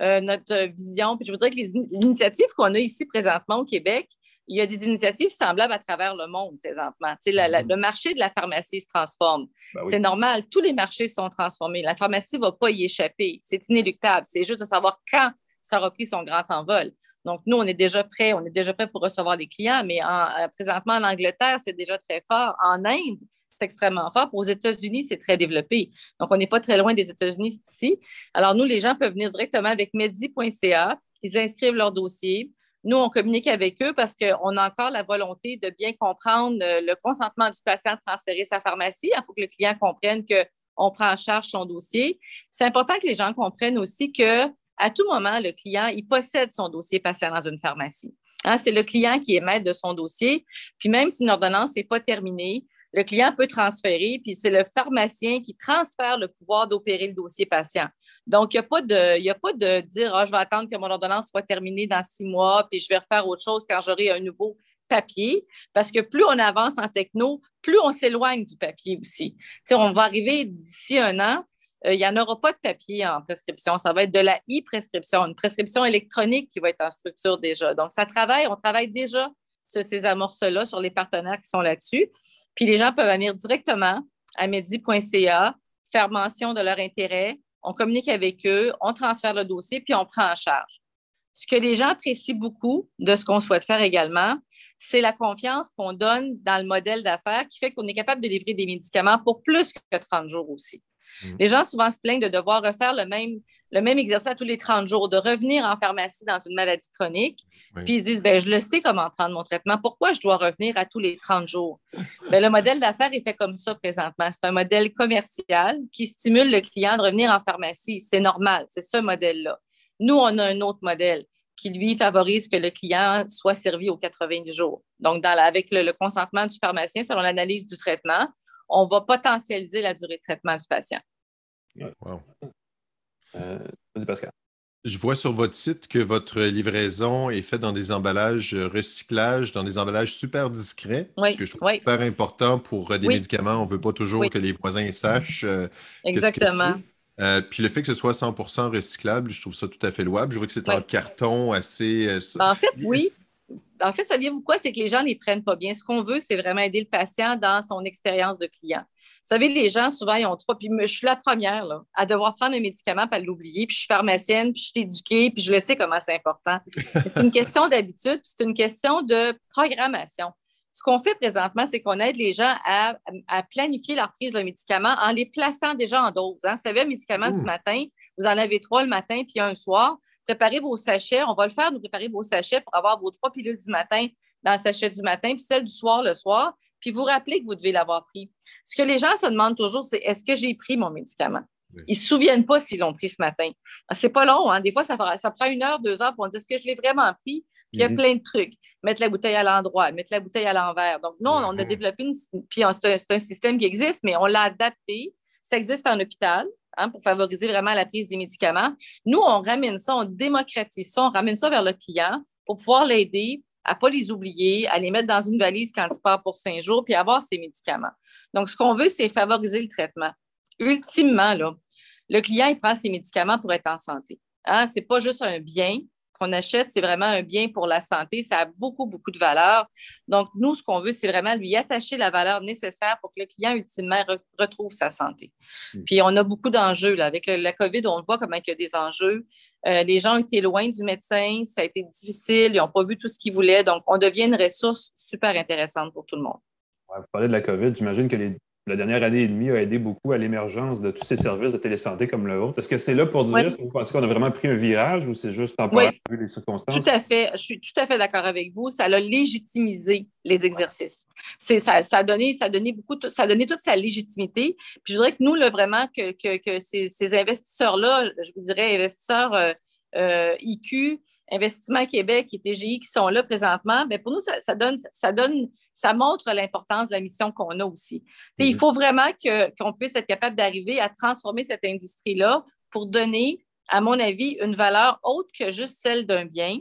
Euh, notre vision, puis je voudrais que les initiatives qu'on a ici présentement au Québec, il y a des initiatives semblables à travers le monde présentement. Mm-hmm. le marché de la pharmacie se transforme. Ben c'est normal, tous les marchés sont transformés. La pharmacie ne va pas y échapper. C'est inéluctable. C'est juste de savoir quand ça a repris son grand envol. Donc, nous, on est déjà prêts, on est déjà prêt pour recevoir des clients, mais euh, présentement, en Angleterre, c'est déjà très fort. En Inde, c'est extrêmement fort. Aux États-Unis, c'est très développé. Donc, on n'est pas très loin des États-Unis ici. Alors, nous, les gens peuvent venir directement avec medi.ca, ils inscrivent leur dossier. Nous, on communique avec eux parce qu'on a encore la volonté de bien comprendre euh, le consentement du patient de transférer sa pharmacie. Il faut que le client comprenne qu'on prend en charge son dossier. C'est important que les gens comprennent aussi que à tout moment, le client, il possède son dossier patient dans une pharmacie. Hein, c'est le client qui est maître de son dossier. Puis même si une ordonnance n'est pas terminée, le client peut transférer, puis c'est le pharmacien qui transfère le pouvoir d'opérer le dossier patient. Donc, il n'y a, pas de, a pas de dire ah, je vais attendre que mon ordonnance soit terminée dans six mois, puis je vais refaire autre chose quand j'aurai un nouveau papier, parce que plus on avance en techno, plus on s'éloigne du papier aussi. on va arriver d'ici un an, euh, il n'y en aura pas de papier en prescription. Ça va être de la e-prescription, une prescription électronique qui va être en structure déjà. Donc, ça travaille, on travaille déjà sur ces amorces-là, sur les partenaires qui sont là-dessus. Puis les gens peuvent venir directement à medi.ca, faire mention de leur intérêt, on communique avec eux, on transfère le dossier, puis on prend en charge. Ce que les gens apprécient beaucoup de ce qu'on souhaite faire également, c'est la confiance qu'on donne dans le modèle d'affaires qui fait qu'on est capable de livrer des médicaments pour plus que 30 jours aussi. Mm. Les gens souvent se plaignent de devoir refaire le même, le même exercice tous les 30 jours, de revenir en pharmacie dans une maladie chronique. Puis ils se disent, ben, je le sais comment prendre mon traitement. Pourquoi je dois revenir à tous les 30 jours? Ben, le modèle d'affaires est fait comme ça présentement. C'est un modèle commercial qui stimule le client de revenir en pharmacie. C'est normal, c'est ce modèle-là. Nous, on a un autre modèle qui, lui, favorise que le client soit servi aux 90 jours. Donc, avec le consentement du pharmacien, selon l'analyse du traitement, on va potentialiser la durée de traitement du patient. Wow. Euh, Pascal. Je vois sur votre site que votre livraison est faite dans des emballages recyclage, dans des emballages super discrets. Oui, ce que je trouve super important pour euh, des médicaments. On ne veut pas toujours que les voisins sachent. Euh, Exactement. puis le fait que ce soit 100% recyclable, je trouve ça tout à fait louable. Je vois que c'est un carton assez. en fait, oui en fait, saviez-vous quoi? C'est que les gens ne les prennent pas bien. Ce qu'on veut, c'est vraiment aider le patient dans son expérience de client. Vous savez, les gens, souvent, ils ont trois. Puis je suis la première là, à devoir prendre un médicament et à l'oublier. Puis je suis pharmacienne, puis je suis éduquée, puis je le sais comment c'est important. [laughs] C'est une question d'habitude, puis c'est une question de programmation. Ce qu'on fait présentement, c'est qu'on aide les gens à, planifier leur prise de médicament en les plaçant déjà en dose. Hein. Vous savez, un médicament du matin, vous en avez trois le matin puis un soir préparez vos sachets. On va le faire, nous préparer vos sachets pour avoir vos trois pilules du matin dans le sachet du matin, puis celle du soir le soir, puis vous rappelez que vous devez l'avoir pris. Ce que les gens se demandent toujours, c'est est-ce que j'ai pris mon médicament? Ils ne se souviennent pas s'ils l'ont pris ce matin. Ah, c'est pas long, hein? Des fois, ça, ça prend une heure, deux heures pour dire est-ce que je l'ai vraiment pris? Puis il y a mhm. plein de trucs. Mettre la bouteille à l'endroit, mettre la bouteille à l'envers. Donc, nous, on a développé une. Puis c'est un, système qui existe, mais on l'a adapté. Ça existe en hôpital. Hein, pour favoriser vraiment la prise des médicaments. Nous, on ramène ça, on démocratise ça, on ramène ça vers le client pour pouvoir l'aider à ne pas les oublier, à les mettre dans une valise quand il part pour cinq jours, puis avoir ses médicaments. Donc, ce qu'on veut, c'est favoriser le traitement. Ultimement, là, le client, il prend ses médicaments pour être en santé. Hein? Ce n'est pas juste un bien qu'on achète, c'est vraiment un bien pour la santé. Ça a beaucoup, beaucoup de valeur. Donc, nous, ce qu'on veut, c'est vraiment lui attacher la valeur nécessaire pour que le client, ultimement, retrouve sa santé. Hmm. Puis, on a beaucoup d'enjeux. Avec la COVID, on voit comment il y a des enjeux. Euh, les gens étaient loin du médecin, ça a été difficile, ils n'ont pas vu tout ce qu'ils voulaient. Donc, on devient une ressource super intéressante pour tout le monde. vous parlez de la COVID. J'imagine que les la dernière année et demie a aidé beaucoup à l'émergence de tous ces services de télésanté comme le vôtre. Est-ce que c'est là pour dire, est-ce que vous pensez qu'on a vraiment pris un virage ou c'est juste temporaire vu les circonstances? Tout à fait. Je suis tout à fait d'accord avec vous. Ça a légitimisé les exercices. Ça, a donné, ça, a donné beaucoup, ça a donné toute sa légitimité. Puis je dirais que nous, là, vraiment, que, ces, investisseurs-là, je vous dirais investisseurs euh, euh, IQ, Investissement Québec et TGI qui sont là présentement, mais pour nous, ça, donne, ça, donne, ça montre l'importance de la mission qu'on a aussi. Il mhm. faut vraiment qu'on puisse être capable d'arriver à transformer cette industrie-là pour donner, à mon avis, une valeur autre que juste celle d'un bien,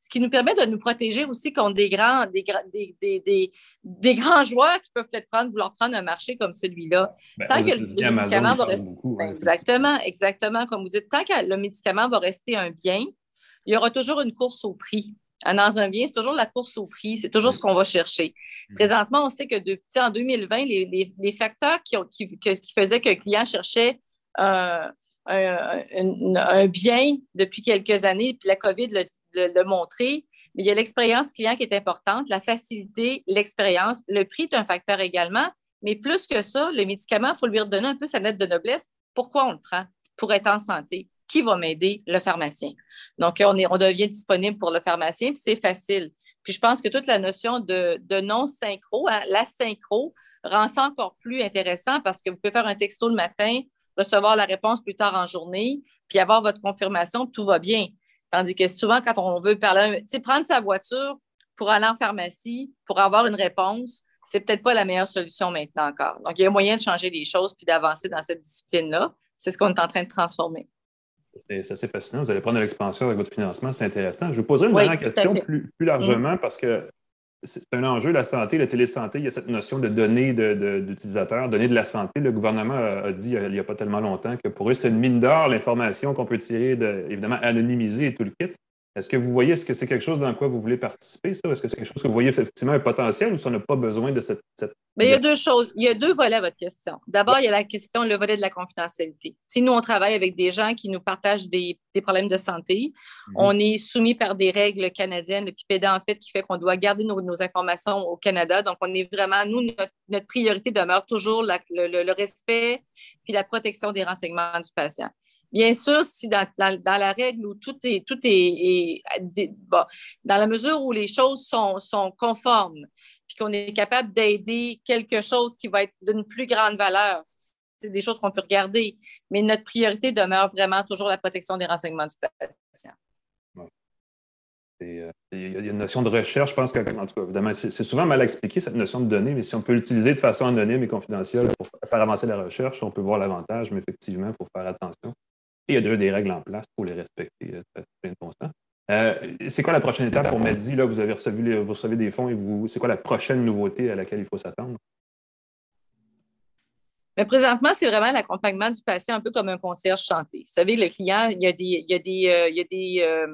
ce qui nous permet de nous protéger aussi contre des grands, des, des, grands joueurs qui peuvent peut-être prendre, vouloir prendre un marché comme celui-là. Ben, tant que le, médicament va rester. Ben, exactement, exactement, comme vous dites, tant que le médicament va rester un bien, il y aura toujours une course au prix. Dans un bien, c'est toujours la course au prix, c'est toujours ce qu'on va chercher. Mm. Présentement, on sait que depuis, en 2020, les, facteurs qui, faisaient qu'un client cherchait un, bien depuis quelques années, puis la COVID l'a montré, mais il y a l'expérience client qui est importante, la facilité, l'expérience. Le prix est un facteur également, mais plus que ça, le médicament, il faut lui redonner un peu sa lettre de noblesse. Pourquoi on le prend? Pour être en santé qui va m'aider? Le pharmacien. Donc, on, est, on devient disponible pour le pharmacien, puis c'est facile. Puis je pense que toute la notion de, non-synchro, hein, la synchro, rend ça encore plus intéressant parce que vous pouvez faire un texto le matin, recevoir la réponse plus tard en journée, puis avoir votre confirmation, tout va bien. Tandis que souvent, quand on veut parler, tu prendre sa voiture pour aller en pharmacie, pour avoir une réponse, c'est peut-être pas la meilleure solution maintenant encore. Donc, il y a moyen de changer les choses puis d'avancer dans cette discipline-là. C'est ce qu'on est en train de transformer. C'est assez fascinant. Vous allez prendre de l'expansion avec votre financement, c'est intéressant. Je vous poserai une dernière question plus, largement parce que c'est un enjeu, la santé, la télésanté. Il y a cette notion de données d'utilisateurs, de, données de la santé. Le gouvernement a, dit il n'y a pas tellement longtemps que pour eux, c'est une mine d'or, l'information qu'on peut tirer, de, évidemment, anonymisée et tout le kit. Est-ce que vous voyez, est-ce que c'est quelque chose dans quoi vous voulez participer, Est-ce que c'est quelque chose que vous voyez effectivement un potentiel ou ça n'a pas besoin de cette. Mais il y a deux choses. Il y a deux volets à votre question. D'abord, il y a la question, le volet de la confidentialité. Si nous, on travaille avec des gens qui nous partagent des, problèmes de santé, mhm. on est soumis par des règles canadiennes, le PIPEDA, en fait, qui fait qu'on doit garder nos, informations au Canada. Donc, on est vraiment, nous, notre, priorité demeure toujours le respect puis la protection des renseignements du patient. Bien sûr, si dans, la règle où tout est, tout est, dans la mesure où les choses sont, sont conformes, puis qu'on est capable d'aider quelque chose qui va être d'une plus grande valeur, c'est des choses qu'on peut regarder. Mais notre priorité demeure vraiment toujours la protection des renseignements du patient. Euh, il y a une notion de recherche, je pense que, en tout cas, évidemment, c'est souvent mal expliqué, cette notion de données, mais si on peut l'utiliser de façon anonyme et confidentielle pour faire avancer la recherche, on peut voir l'avantage, mais effectivement, il faut faire attention il y a déjà des règles en place pour les respecter. Euh, euh, c'est quoi la prochaine étape pour Medi? Là, vous avez reçu vous recevez des fonds et vous, c'est quoi la prochaine nouveauté à laquelle il faut s'attendre? Mais présentement, c'est vraiment l'accompagnement du patient, un peu comme un concierge chanté. Vous savez, le client, il y a des, il y a des, euh, il y a des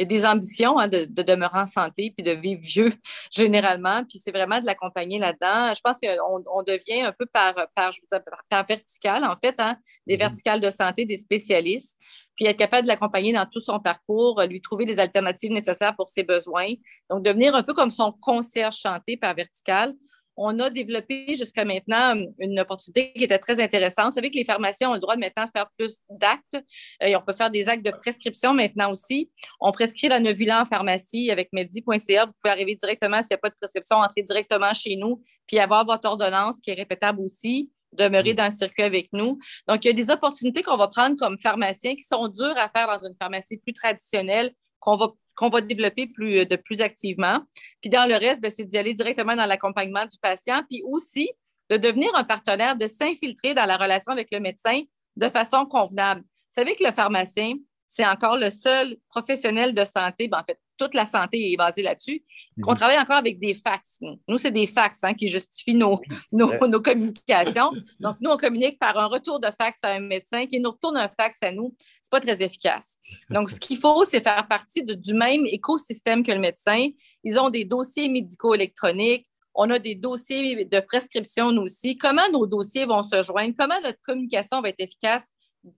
il y a des ambitions hein, de, demeurer en santé puis de vivre vieux [laughs] généralement. Puis c'est vraiment de l'accompagner là-dedans. Je pense qu'on on devient un peu par, par, je par vertical, en fait, hein, des mm-hmm. verticales de santé, des spécialistes. Puis être capable de l'accompagner dans tout son parcours, lui trouver des alternatives nécessaires pour ses besoins. Donc, devenir un peu comme son concierge chanté par vertical on a développé jusqu'à maintenant une opportunité qui était très intéressante. Vous savez que les pharmaciens ont le droit de maintenant faire plus d'actes euh, et on peut faire des actes de prescription maintenant aussi. On prescrit la Novula en pharmacie avec medi.ca. Vous pouvez arriver directement s'il n'y a pas de prescription, entrer directement chez nous puis avoir votre ordonnance qui est répétable aussi demeurer mm. dans le circuit avec nous. Donc, il y a des opportunités qu'on va prendre comme pharmaciens qui sont dures à faire dans une pharmacie plus traditionnelle, qu'on va qu'on va développer plus, euh, de plus activement. Puis dans le reste, ben, c'est d'y aller directement dans l'accompagnement du patient, puis aussi de devenir un partenaire, de s'infiltrer dans la relation avec le médecin de façon convenable. Vous savez que le pharmacien, c'est encore le seul professionnel de santé, ben, en fait, toute la santé est basée là-dessus, mhm. qu'on travaille encore avec des fax. Nous, c'est des fax hein, qui justifient nos, nos, communications. Donc, nous, on communique par un retour de fax à un médecin qui nous retourne un fax à nous. Ce n'est pas très efficace. Donc, ce qu'il faut, c'est faire partie du même écosystème que le médecin. Ils ont des dossiers médicaux électroniques. On a des dossiers de prescription, nous aussi. Comment nos dossiers vont se joindre? Comment notre communication va être efficace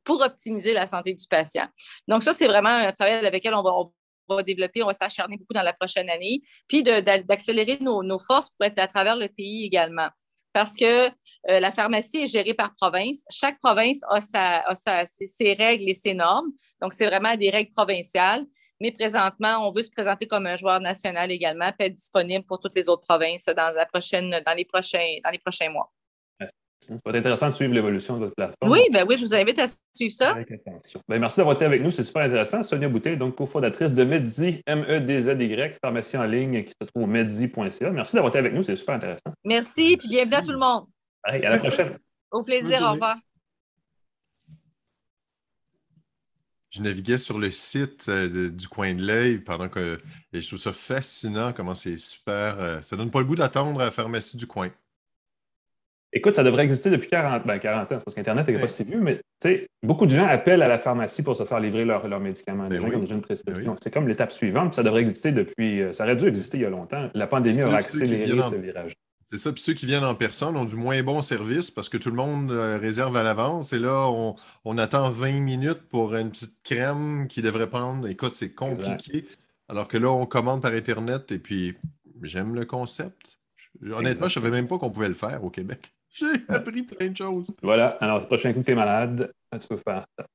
pour optimiser la santé du patient? Donc, ça, c'est vraiment un travail avec lequel on va, développer, on va s'acharner beaucoup dans la prochaine année, puis d'accélérer nos, forces pour être à travers le pays également. Parce que euh, la pharmacie est gérée par province. Chaque province a, ses, règles et ses normes. Donc, c'est vraiment des règles provinciales. Mais présentement, on veut se présenter comme un joueur national également, puis être disponible pour toutes les autres provinces dans les prochains mois. Ça va être intéressant de suivre l'évolution de votre plateforme. Oui, ben oui, je vous invite à suivre ça. Avec attention. Ben, merci d'avoir été avec nous, c'est super intéressant. Sonia Boutet, donc cofondatrice de Medzi, M-E-D-Z-Y, pharmacie en ligne qui se trouve au medzi.ca. Merci d'avoir été avec nous, c'est super intéressant. Merci, puis bienvenue à tout le monde. à la prochaine. Au plaisir, au revoir. je naviguais sur le site euh, du coin de l'œil pendant que. Et je trouve ça fascinant comment c'est super. Euh, ça donne pas le goût d'attendre à la pharmacie du coin. Écoute, ça devrait exister depuis 40, ben 40 ans, parce qu'Internet n'est pas si vieux, mais beaucoup de gens appellent à la pharmacie pour se faire livrer leurs médicaments. Les ben gens qui ont déjà une prescription. Ben c'est comme l'étape suivante, ça devrait exister depuis. Euh, ça aurait dû exister il y a longtemps. La pandémie a accéléré ce virage. C'est ça. Puis ceux qui viennent en personne ont du moins bon service parce que tout le monde euh, réserve à l'avance. Et là, on, attend 20 minutes pour une petite crème qui devrait prendre. Écoute, c'est compliqué. Alors que là, on commande par Internet et puis j'aime le concept. Honnêtement, je ne savais même pas qu'on pouvait le faire au Québec. J'ai appris plein de choses. Voilà. Alors, le prochain coup que tu es malade, tu peux faire ça.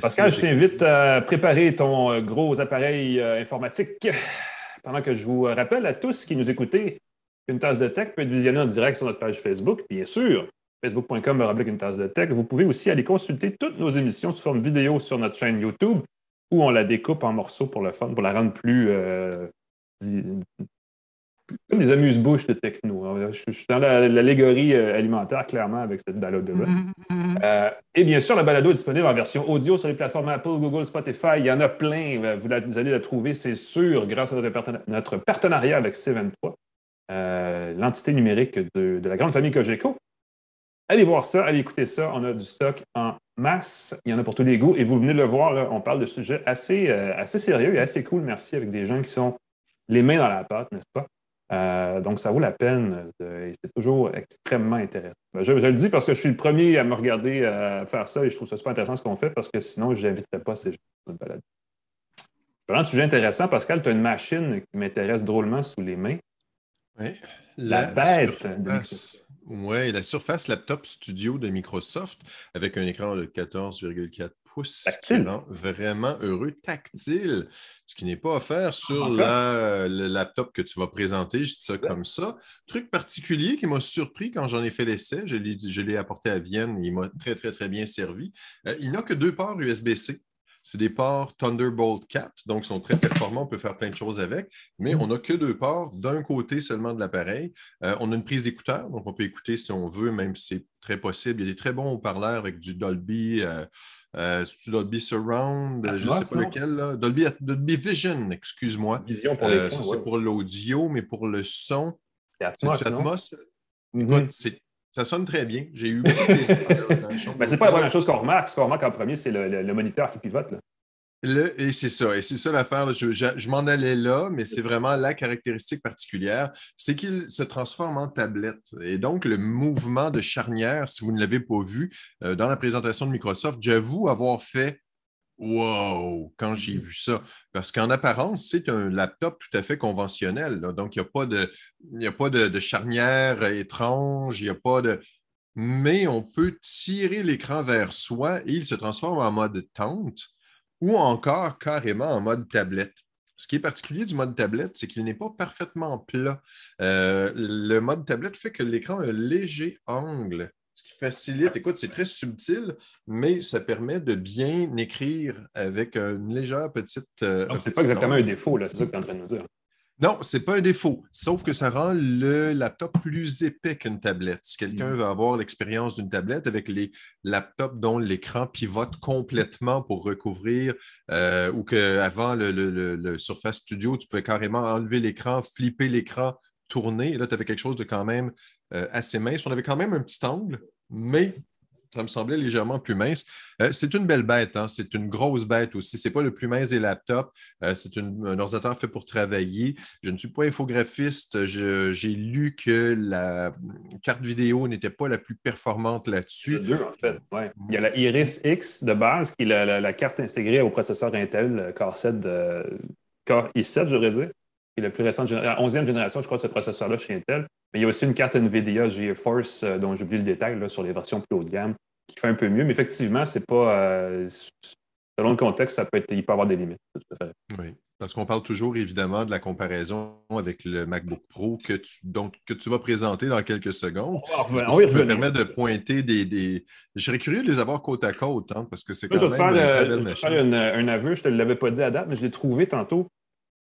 Pascal, je t'invite à préparer ton euh, gros appareil euh, informatique [laughs] pendant que je vous rappelle à tous qui nous écoutez une tasse de tech peut être visionnée en direct sur notre page Facebook, bien sûr, facebook.com une tasse de tech. Vous pouvez aussi aller consulter toutes nos émissions sous forme vidéo sur notre chaîne YouTube où on la découpe en morceaux pour le fun, pour la rendre plus euh, comme des amuse-bouches de techno. Je, suis dans l'allégorie euh, alimentaire, clairement, avec cette balado-là. Mm-hmm, mm-hmm. euh, et bien sûr, la balado est disponible en version audio sur les plateformes Apple, Google, Spotify. Il y en a plein. Vous, allez la trouver, c'est sûr, grâce à notre, partenariat avec C23. Euh, l'entité numérique de, la grande famille Cogeco. Allez voir ça, allez écouter ça. On a du stock en masse. Il y en a pour tous les goûts. Et vous venez de le voir, on parle de sujets assez, euh, assez sérieux et assez cool, merci, avec des gens qui sont les mains dans la pâte, n'est-ce pas? Euh, donc, ça vaut la peine et c'est toujours extrêmement intéressant. Ben, je, le dis parce que je suis le premier à me regarder faire ça et je trouve ça super intéressant ce qu'on fait parce que sinon, je n'inviterais pas ces gens à une balade. C'est vraiment un sujet intéressant, Pascal. Tu as une machine qui m'intéresse drôlement sous les mains. Oui. La, bête. Oui, la Surface Laptop Studio de Microsoft avec un écran de 14,4 Tactile. Vraiment heureux, tactile, ce qui n'est pas offert sur le laptop que tu vas présenter. Je dis ça comme ça. Truc particulier qui m'a surpris quand j'en ai fait l'essai, je l'ai apporté à Vienne, il m'a très, très, très bien servi. Euh, il n'a que deux ports USB-C. C'est des ports Thunderbolt 4, donc ils sont très performants, on peut faire plein de choses avec, mais mm. on n'a que deux ports d'un côté seulement de l'appareil. Euh, on a une prise d'écouteur, donc on peut écouter si on veut, même si c'est très possible. Il y a des très bons haut-parleurs avec du Dolby, euh, euh Dolby Surround, je ne sais pas lequel, Dolby, Dolby, Vision, excuse-moi. Vision pour euh, C'est pour l'audio, mais pour le son, c'est Atmos. Mm-hmm. Ça sonne très bien. J'ai eu beaucoup de ben, [laughs] c'est pas la première chose qu'on remarque. Ce qu'on remarque en premier, c'est le, moniteur qui pivote. et c'est ça. Et c'est ça l'affaire. Je, m'en allais là, mais c'est vraiment la caractéristique particulière. C'est qu'il se transforme en tablette. Et donc, le mouvement de charnière, si vous ne l'avez pas vu, euh, dans la présentation de Microsoft, j'avoue avoir fait Wow! Quand j'ai mm-hmm. vu ça. Parce qu'en apparence, c'est un laptop tout à fait conventionnel. Donc, il n'y a pas, de, a pas de, charnière étrange, il n'y a pas de. Mais on peut tirer l'écran vers soi et il se transforme en mode tente ou encore carrément en mode tablette. Ce qui est particulier du mode tablette, c'est qu'il n'est pas parfaitement plat. Euh, le mode tablette fait que l'écran a un léger angle ce qui facilite, écoute, c'est très subtil, mais ça permet de bien écrire avec une légère petite. Euh, Donc, ce n'est pas exactement un défaut, c'est ça que tu es en train de nous dire. Non, ce n'est pas un défaut, sauf que ça rend le laptop plus épais qu'une tablette. Si quelqu'un mm. veut avoir l'expérience d'une tablette avec les laptops dont l'écran pivote complètement pour recouvrir, euh, ou qu'avant le, le, Surface Studio, tu pouvais carrément enlever l'écran, flipper l'écran, tourner, et là, tu avais quelque chose de quand même euh, assez mince. On avait quand même un petit angle, mais ça me semblait légèrement plus mince. Euh, c'est une belle bête, hein. c'est une grosse bête aussi. Ce n'est pas le plus mince des laptops. Euh, c'est un ordinateur fait pour travailler. Je ne suis pas infographiste. J'ai lu que la carte vidéo n'était pas la plus performante là-dessus. Deux, en fait. Il y a la Iris X de base, qui est la, carte intégrée au processeur Intel Core 7 Core i7, j'aurais dit. Qui est la plus récente, la 11e génération, je crois, de ce processeur-là chez Intel. Mais il y a aussi une carte NVIDIA GeForce, euh, dont j'ai oublié le détail, sur les versions plus haut de gamme, qui fait un peu mieux. Mais effectivement, c'est pas. Euh, selon le contexte, ça peut être, il peut avoir des limites. Oui. Parce qu'on parle toujours évidemment de la comparaison avec le MacBook Pro que tu, donc, que tu vas présenter dans quelques secondes. On va, ça permet de pointer des, des, Je serais curieux de les avoir côte à côte, hein, parce que c'est quand même. Faire, euh, je vais faire un aveu, je ne te l'avais pas dit à date, mais je l'ai trouvé tantôt.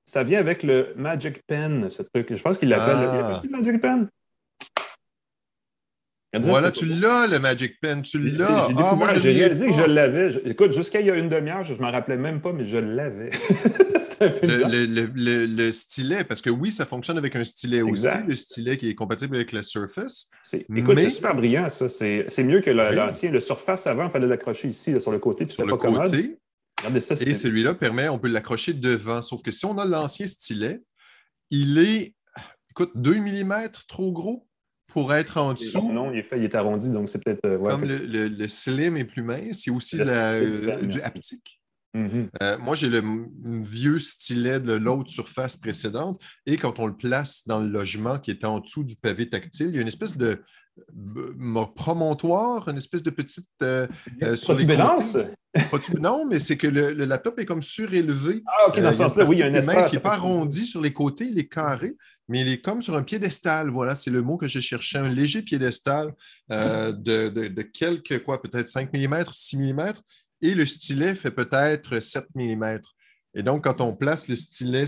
Ça vient avec le Magic Pen, ce truc. Je pense qu'il l'appelle. Ah. Il Magic Pen? Voilà, tu l'as, le Magic Pen, tu l'as. J'ai ah, réalisé que je l'avais. Écoute, jusqu'à il y a une demi-heure, je ne m'en rappelais même pas, mais je l'avais. [laughs] Le, le, stylet, parce que oui, ça fonctionne avec un stylet aussi, le stylet qui est compatible avec la Surface. Écoute, c'est super brillant, ça. C'est mieux que l'ancien. Le Surface avant, il fallait l'accrocher ici, sur le côté, puis c'était pas commode. Et celui-là permet, on peut l'accrocher devant. Sauf que si on a l'ancien stylet, il est, écoute, 2 mm trop gros pour être en dessous. Non, il est fait, il est arrondi, donc c'est peut-être. Euh, Comme le, slim est plus mince, il y a aussi euh, du haptique. Mm-hmm. Euh, moi, j'ai le vieux stylet de l'autre surface précédente et quand on le place dans le logement qui est en dessous du pavé tactile, il y a une espèce de promontoire, une espèce de petite. Euh, euh Non, mais c'est que le, laptop est comme surélevé. Ah, OK, dans ce euh, sens-là, oui, il y a un espace. Il n'est pas arrondi sur les côtés, il est carré, mais il est comme sur un piédestal. Voilà, c'est le mot que j'ai cherché, un léger piédestal euh, de, quelques, quoi, peut-être 5 mm, 6 mm, et le stylet fait peut-être 7 mm. Et donc, quand on place le stylet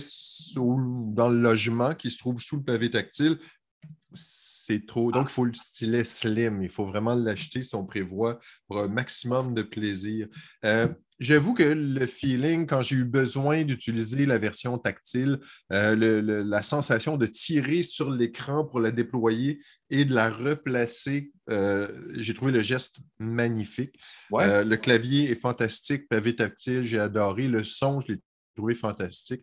dans le logement qui se trouve sous le pavé tactile, c'est trop. Donc, il faut le stylet slim. Il faut vraiment l'acheter si on prévoit pour un maximum de plaisir. Euh, j'avoue que le feeling, quand j'ai eu besoin d'utiliser la version tactile, euh, la sensation de tirer sur l'écran pour la déployer et de la replacer, euh, j'ai trouvé le geste magnifique. le clavier est fantastique, pavé tactile, j'ai adoré. Le son, je l'ai trouvé fantastique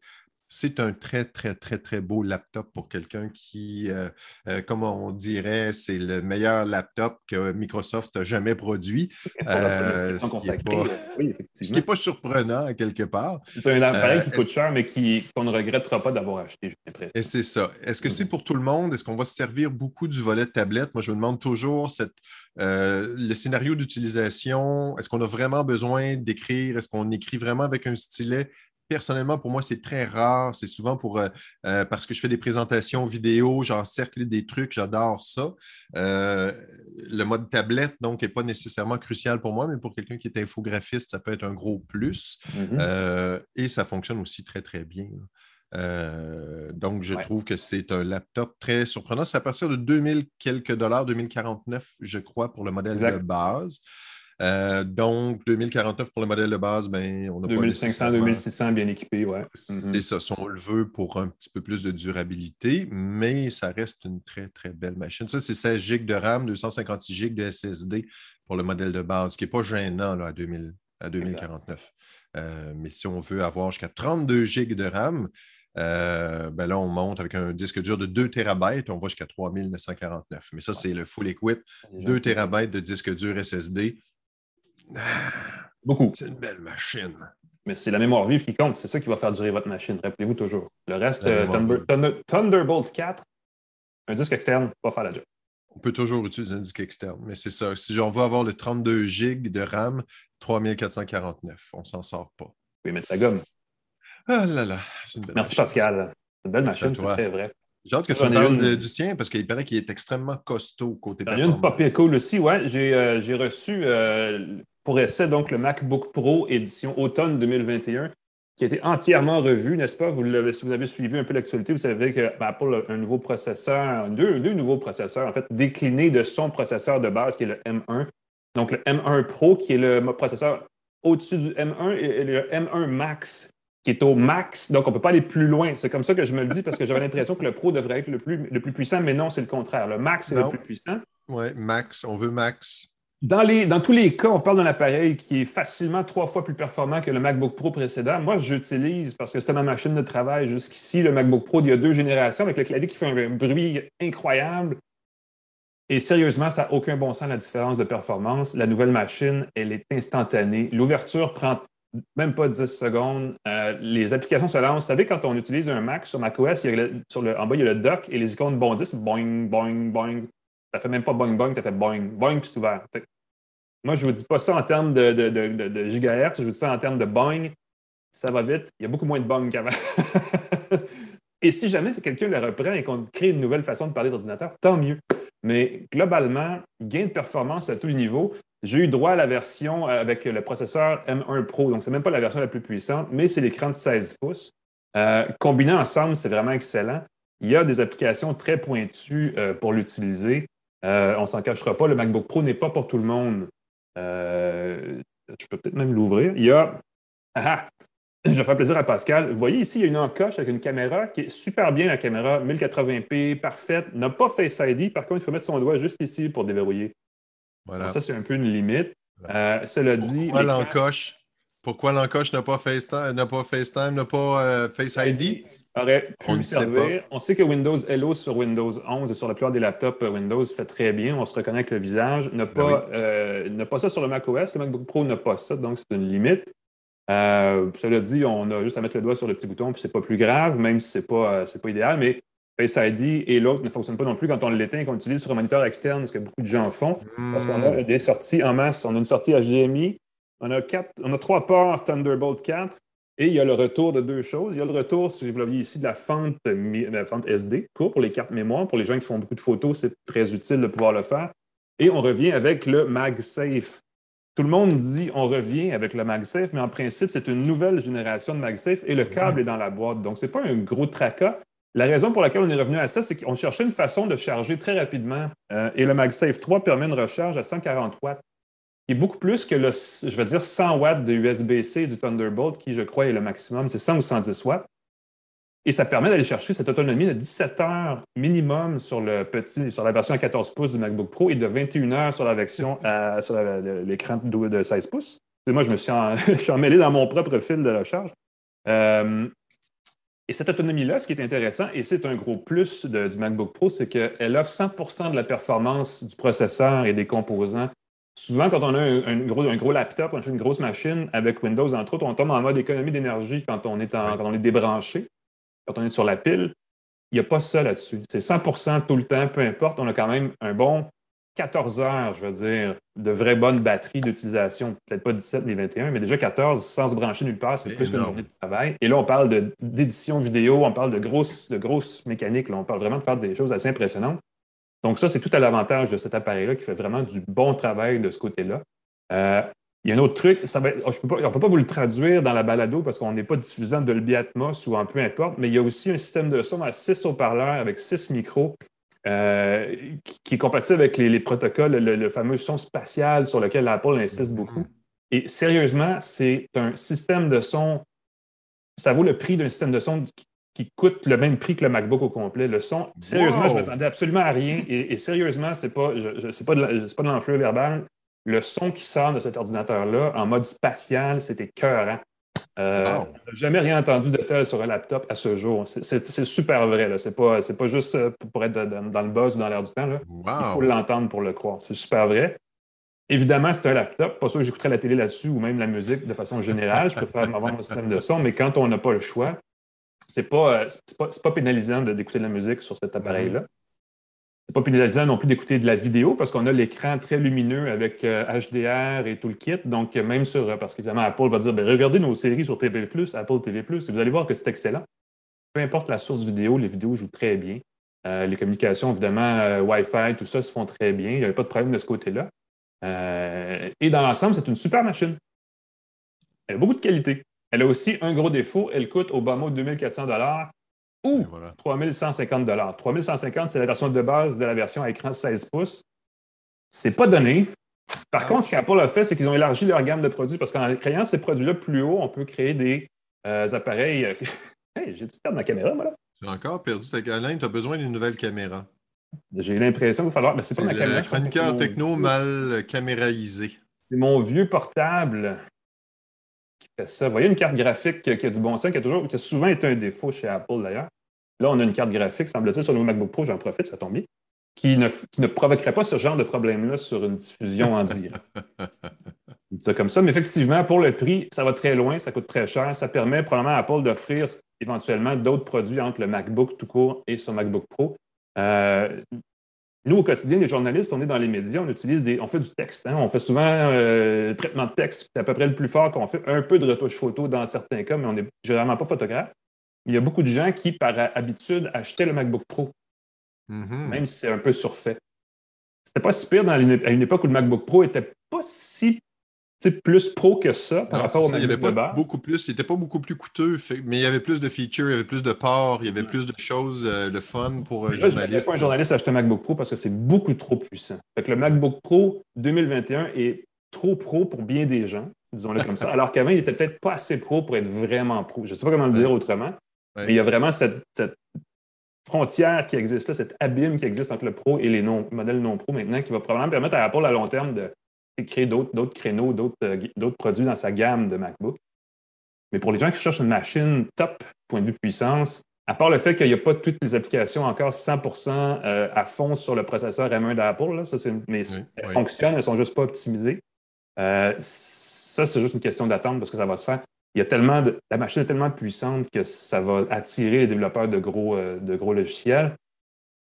c'est un très, très, très, très beau laptop pour quelqu'un qui, euh, euh, comme on dirait, c'est le meilleur laptop que Microsoft a jamais produit. Euh, ce qui n'est pas, surprenant quelque part. C'est un appareil qui coûte cher, mais qu'on ne regrettera pas d'avoir acheté, Et c'est ça. Est-ce que c'est pour tout le monde? Est-ce qu'on va se servir beaucoup du volet de tablette? Moi, je me demande toujours cette, le scénario d'utilisation. Est-ce qu'on a vraiment besoin d'écrire? Est-ce qu'on écrit vraiment avec un stylet? Personnellement, pour moi, c'est très rare. C'est souvent pour euh, euh, parce que je fais des présentations vidéo, j'encercle des trucs, j'adore ça. Euh, le mode tablette, donc, n'est pas nécessairement crucial pour moi, mais pour quelqu'un qui est infographiste, ça peut être un gros plus. Mm-hmm. et ça fonctionne aussi très, très bien. donc, je trouve que c'est un laptop très surprenant. C'est à partir de 2000 quelques dollars, 2049, je crois, pour le modèle de base. Euh, donc, 2049 pour le modèle de base, ben, on a 2500, 2600 bien équipés, ouais. C'est mhm. ça, si on le veut pour un petit peu plus de durabilité, mais ça reste une très, très belle machine. Ça, c'est 16 GB de RAM, 256 GB de SSD pour le modèle de base, ce qui n'est pas gênant là, à, 2000, à 2049. Euh, mais si on veut avoir jusqu'à 32 GB de RAM, euh, ben là, on monte avec un disque dur de 2 TB, on va jusqu'à 3949. Mais ça, c'est le full equip, 2 TB de disque dur SSD. [sighs] Beaucoup. C'est une belle machine. Mais c'est la mémoire vive qui compte. C'est ça qui va faire durer votre machine. Rappelez-vous toujours. Le reste, euh, Thunderbolt 4, un disque externe, pas faire la job. On peut toujours utiliser un disque externe, mais c'est ça. Si on veut avoir le 32 GB de RAM, 3449, on s'en sort pas. Oui, mettre la gomme. Ah là là, Merci Pascal. C'est une belle machine, c'est très vrai. J'ai hâte que tu me parles du tien parce qu'il paraît qu'il est extrêmement costaud côté Il y a une papier cool aussi, ouais. J'ai euh, reçu euh, pour essai donc le MacBook Pro édition automne 2021. qui a été entièrement revu, n'est-ce pas? Vous si vous avez suivi un peu l'actualité, vous savez que Apple a un nouveau processeur, deux, deux, nouveaux processeurs, en fait, déclinés de son processeur de base, qui est le M1. Donc, le M1 Pro, qui est le processeur au-dessus du M1, et le M1 Max, qui est au max. Donc, on ne peut pas aller plus loin. C'est comme ça que je me le dis parce que j'avais l'impression que le Pro devrait être le plus, le plus puissant, mais non, c'est le contraire. Le max est le plus puissant. Oui, max. On veut max. Dans, tous les cas, on parle d'un appareil qui est facilement trois fois plus performant que le MacBook Pro précédent. Moi, j'utilise, parce que c'était ma machine de travail jusqu'ici, le MacBook Pro d'il y a deux générations, avec le clavier qui fait un bruit incroyable. Et sérieusement, ça n'a aucun bon sens la différence de performance. La nouvelle machine, elle est instantanée. L'ouverture prend même pas 10 secondes. Euh, les applications se lancent. Vous savez, quand on utilise un Mac sur macOS, sur le, en bas, il y a le dock et les icônes bondissent. Boing, boing, boing. Ça fait même pas boing, boing, ça fait boing, boing, puis c'est ouvert. Moi, je ne vous dis pas ça en termes de, gigahertz, je vous dis ça en termes de boing. Ça va vite. Il y a beaucoup moins de boing qu'avant. [laughs] et si jamais quelqu'un le reprend et qu'on crée une nouvelle façon de parler d'ordinateur, tant mieux. Mais globalement, gain de performance à tous les niveaux. J'ai eu droit à la version avec le processeur M1 Pro, donc ce n'est même pas la version la plus puissante, mais c'est l'écran de 16 pouces. Euh, combiné ensemble, c'est vraiment excellent. Il y a des applications très pointues euh, pour l'utiliser. Euh, on ne s'en cachera pas, le MacBook Pro n'est pas pour tout le monde. je peux peut-être même l'ouvrir. Il y a. Ah, ah, je vais faire plaisir à Pascal. Vous voyez ici, il y a une encoche avec une caméra qui est super bien, la caméra 1080p, parfaite, n'a pas Face ID. Par contre, il faut mettre son doigt juste ici pour déverrouiller ça, c'est un peu une limite. Euh, cela dit. Pourquoi l'encoche? Pourquoi l'encoche n'a pas FaceTime, n'a pas FaceTime, n'a pas euh, Face ID? Aurait pu on servir. On sait que Windows Hello sur Windows 11 et sur la plupart des laptops euh, Windows fait très bien. On se reconnaît avec le visage. N'a ben pas, pas ça sur le macOS. Le MacBook Pro n'a pas ça, donc c'est une limite. cela dit, on a juste à mettre le doigt sur le petit bouton, puis c'est pas plus grave, même si c'est pas, pas idéal. Mais Face ID et l'autre ne fonctionne pas non plus quand on l'éteint et qu'on l'utilise sur un moniteur externe, ce que beaucoup de gens font, parce qu'on a hmm. des sorties en masse. On a une sortie HDMI, on a, quatre, on a trois ports Thunderbolt 4 et il y a le retour de deux choses. Il y a le retour, si vous voyez ici, de la fente, la fente SD, pour les cartes mémoire. Pour les gens qui font beaucoup de photos, c'est très utile de pouvoir le faire. Et on revient avec le MagSafe. Tout le monde dit on revient avec le MagSafe, mais en principe, c'est une nouvelle génération de MagSafe et le câble est dans la boîte. Donc, ce n'est pas un gros tracas, la raison pour laquelle on est revenu à ça, c'est qu'on cherchait une façon de charger très rapidement. Euh, et le MagSafe 3 permet une recharge à 140 watts, qui est beaucoup plus que le, je veux dire, 100 watts de USB-C du Thunderbolt, qui, je crois, est le maximum. C'est 100 ou 110 watts. Et ça permet d'aller chercher cette autonomie de 17 heures minimum sur le petit, sur la version à 14 pouces du MacBook Pro et de 21 heures sur la version sur l'écran de 16 pouces. moi, je me suis, [laughs] je suis emmêlé dans mon propre fil de recharge. Euh, et cette autonomie-là, ce qui est intéressant, et c'est un gros plus du MacBook Pro, c'est qu'elle offre 100% de la performance du processeur et des composants. Souvent, quand on a un, gros, un gros, laptop, on a une grosse machine avec Windows, entre autres, on tombe en mode économie d'énergie quand, on est quand on est débranché, quand on est sur la pile. Il n'y a pas ça là-dessus. C'est 100% tout le temps, peu importe. On a quand même un bon 14 heures, je veux dire, de vraie bonne batterie d'utilisation. Peut-être pas 17 mais 21, mais déjà 14 sans se brancher nulle part, c'est plus qu'une journée de travail. Et là, on parle d'édition vidéo, on parle de grosses, de grosses mécaniques, on parle vraiment de faire des choses assez impressionnantes. Donc, ça, c'est tout à l'avantage de cet appareil-là qui fait vraiment du bon travail de ce côté-là. Euh, il y a un autre truc, ça on ne peut pas vous le traduire dans la balado parce qu'on n'est pas diffusant de Dolby Atmos ou en peu importe, mais il y a aussi un système de son à 6 haut-parleurs avec 6 micros euh, qui est compatible avec les, protocoles, le, fameux son spatial sur lequel Apple insiste mm-hmm. beaucoup. Et sérieusement, c'est un système de son, ça vaut le prix d'un système de son qui, coûte le même prix que le MacBook au complet. Le son, sérieusement, je ne m'attendais absolument à rien. Et, sérieusement, ce n'est pas, je, pas de l'enflure verbal. Le son qui sort de cet ordinateur-là en mode spatial, c'était écœurant. Euh, On n'a jamais rien entendu de tel sur un laptop à ce jour. C'est super vrai. Ce n'est pas, pas juste euh, pour être dans, le buzz ou dans l'air du temps. Là. Il faut l'entendre pour le croire. C'est super vrai. Évidemment, c'est un laptop. Pas sûr que j'écouterais la télé là-dessus ou même la musique de façon générale. Je préfère m'avoir un système de son. Mais quand on n'a pas le choix, c'est pas, euh, pas, pas pénalisant d'écouter de la musique sur cet appareil-là c'est pas pénalisant non plus d'écouter de la vidéo parce qu'on a l'écran très lumineux avec HDR euh, et tout le kit. Donc, même sur, euh, parce qu'évidemment, Apple va dire, ben, regardez nos séries sur TV+, Apple TV+, et vous allez voir que c'est excellent. Peu importe la source vidéo, les vidéos jouent très bien. Euh, les communications, évidemment, Wi-Fi, tout ça se font très bien. Il n'y avait pas de problème de ce côté-là. et dans l'ensemble, c'est une super machine. Elle a beaucoup de qualité. Elle a aussi un gros défaut, elle coûte au bas mot 2400 ou 3150 3150 c'est la version de base de la version à écran 16 pouces. C'est pas donné. Par contre, ce qu'Apple a fait, c'est qu'ils ont élargi leur gamme de produits parce qu'en créant ces produits-là plus haut, on peut créer des euh, appareils. Euh, [laughs] hey, j'ai dû perdre ma caméra, moi, là. Tu as encore perdu ta caméra. Tu as besoin d'une nouvelle caméra. J'ai l'impression qu'il va falloir. Mais c'est pas ma caméra. chroniqueur techno mal caméraisé. C'est mon vieux portable fait ça. Vous voyez une carte graphique qui a du bon sens, qui a, toujours, qui a souvent été un défaut chez Apple d'ailleurs. Là, on a une carte graphique, semble-t-il, sur le MacBook Pro, j'en profite, ça tombe bien, qui ne, qui ne provoquerait pas ce genre de problème-là sur une diffusion en direct. [laughs] C'est comme ça, mais effectivement, pour le prix, ça va très loin, ça coûte très cher. Ça permet probablement à Apple d'offrir éventuellement d'autres produits entre le MacBook tout court et son MacBook Pro. Euh, nous, au quotidien, les journalistes, on est dans les médias, on utilise des, on fait du texte. Hein. on fait souvent euh, traitement de texte, c'est à peu près le plus fort qu'on fait. Un peu de retouche photo dans certains cas, mais on n'est généralement pas photographe. Il y a beaucoup de gens qui, par habitude, achetaient le MacBook Pro, mm-hmm. même si c'est un peu surfait. C'était pas si pire dans à une époque où le MacBook Pro était pas si plus pro que ça par rapport au Il n'y avait pas beaucoup plus, il n'était pas beaucoup plus coûteux, mais il y avait plus de features, il y avait plus de ports, il y avait plus de choses, euh, le fun pour un journaliste. un journaliste acheter un MacBook Pro parce que c'est beaucoup trop puissant. Fait que le MacBook Pro 2021 est trop pro pour bien des gens, disons-le comme ça, [laughs] alors qu'avant, il n'était peut-être pas assez pro pour être vraiment pro. Je ne sais pas comment le dire autrement, mais il y a vraiment cette, frontière qui existe là, cet abîme qui existe entre le pro et les non, modèles non pro maintenant, qui va probablement permettre à Apple à long terme de créer d'autres créneaux, euh, d'autres produits dans sa gamme de MacBook. Mais pour les gens qui cherchent une machine top, point de vue puissance, à part le fait qu'il n'y a pas toutes les applications encore 100 euh, à fond sur le processeur M1 d'Apple, mais elles fonctionnent, elles ne sont juste pas optimisées. Euh, ça, c'est juste une question d'attente parce que ça va se faire. Il y a tellement de, la machine est tellement puissante que ça va attirer les développeurs de gros, de gros logiciels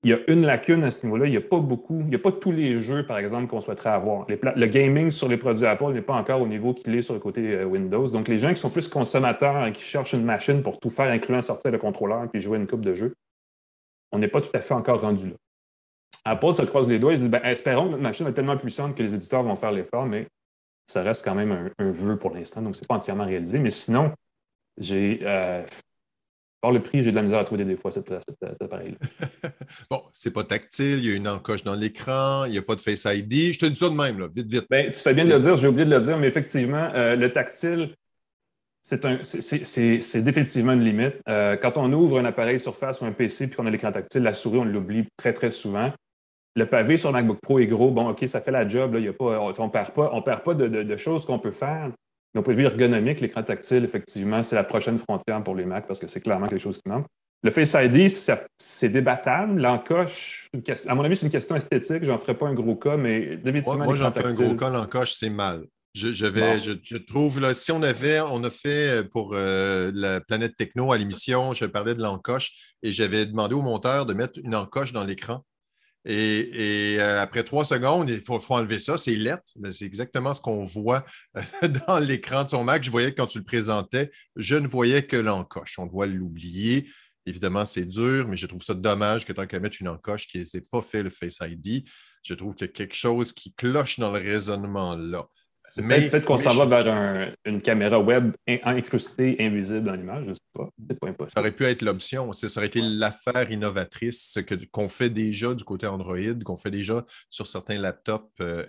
il y a une lacune à ce niveau-là. Il n'y a pas beaucoup, il n'y a pas tous les jeux, par exemple, qu'on souhaiterait avoir. le gaming sur les produits Apple n'est pas encore au niveau qu'il est sur le côté euh, Windows. Donc, les gens qui sont plus consommateurs et qui cherchent une machine pour tout faire, incluant sortir le contrôleur puis jouer une coupe de jeux, on n'est pas tout à fait encore rendu là. Apple se croise les doigts et se dit ben, espérons que notre machine est tellement puissante que les éditeurs vont faire l'effort, mais ça reste quand même un, un vœu pour l'instant, donc ce n'est pas entièrement réalisé. Mais sinon, j'ai euh, par le prix, j'ai de la misère à trouver des fois cet, appareil-là. [laughs] bon, c'est pas tactile, il y a une encoche dans l'écran, il n'y a pas de Face ID. Je te dis ça de même, là, vite, vite. Ben, tu fais bien de le dire, j'ai oublié de le dire, mais effectivement, euh, le tactile, c'est définitivement une limite. Euh, quand on ouvre un appareil Surface ou un PC puis qu'on a l'écran tactile, la souris, on l'oublie très, très souvent. Le pavé sur MacBook Pro est gros. Bon, OK, ça fait la job. Là, y a pas, on ne perd pas, on perd pas de choses qu'on peut faire. D'un point de vue ergonomique, l'écran tactile, effectivement, c'est la prochaine frontière pour les Macs parce que c'est clairement quelque chose qui manque. Le Face ID, c'est débattable. L'encoche, à mon avis, c'est une question esthétique. J'en ferai pas un gros cas, mais définitivement. Moi, j'en fais un gros cas. L'encoche, c'est mal. Je, vais, je, trouve, là, si on avait, on a fait pour euh, la planète techno à l'émission, je parlais de l'encoche et j'avais demandé au monteur de mettre une encoche dans l'écran et, euh, après trois secondes, il faut, enlever ça. C'est lettre, mais c'est exactement ce qu'on voit euh, [laughs] dans l'écran de son Mac. Je voyais que quand tu le présentais, je ne voyais que l'encoche. On doit l'oublier. Évidemment, c'est dur, mais je trouve ça dommage que tant qu'à mettre une encoche qui n'ait pas fait le Face ID, je trouve qu'il y a quelque chose qui cloche dans le raisonnement là. Peut-être qu'on s'en va vers une caméra web incrustée, invisible dans l'image, je ne sais pas. C'est pas impossible. Ça aurait pu être l'option. Ça aurait été l'affaire innovatrice qu'on fait déjà du côté Android, qu'on fait déjà sur certains laptops euh,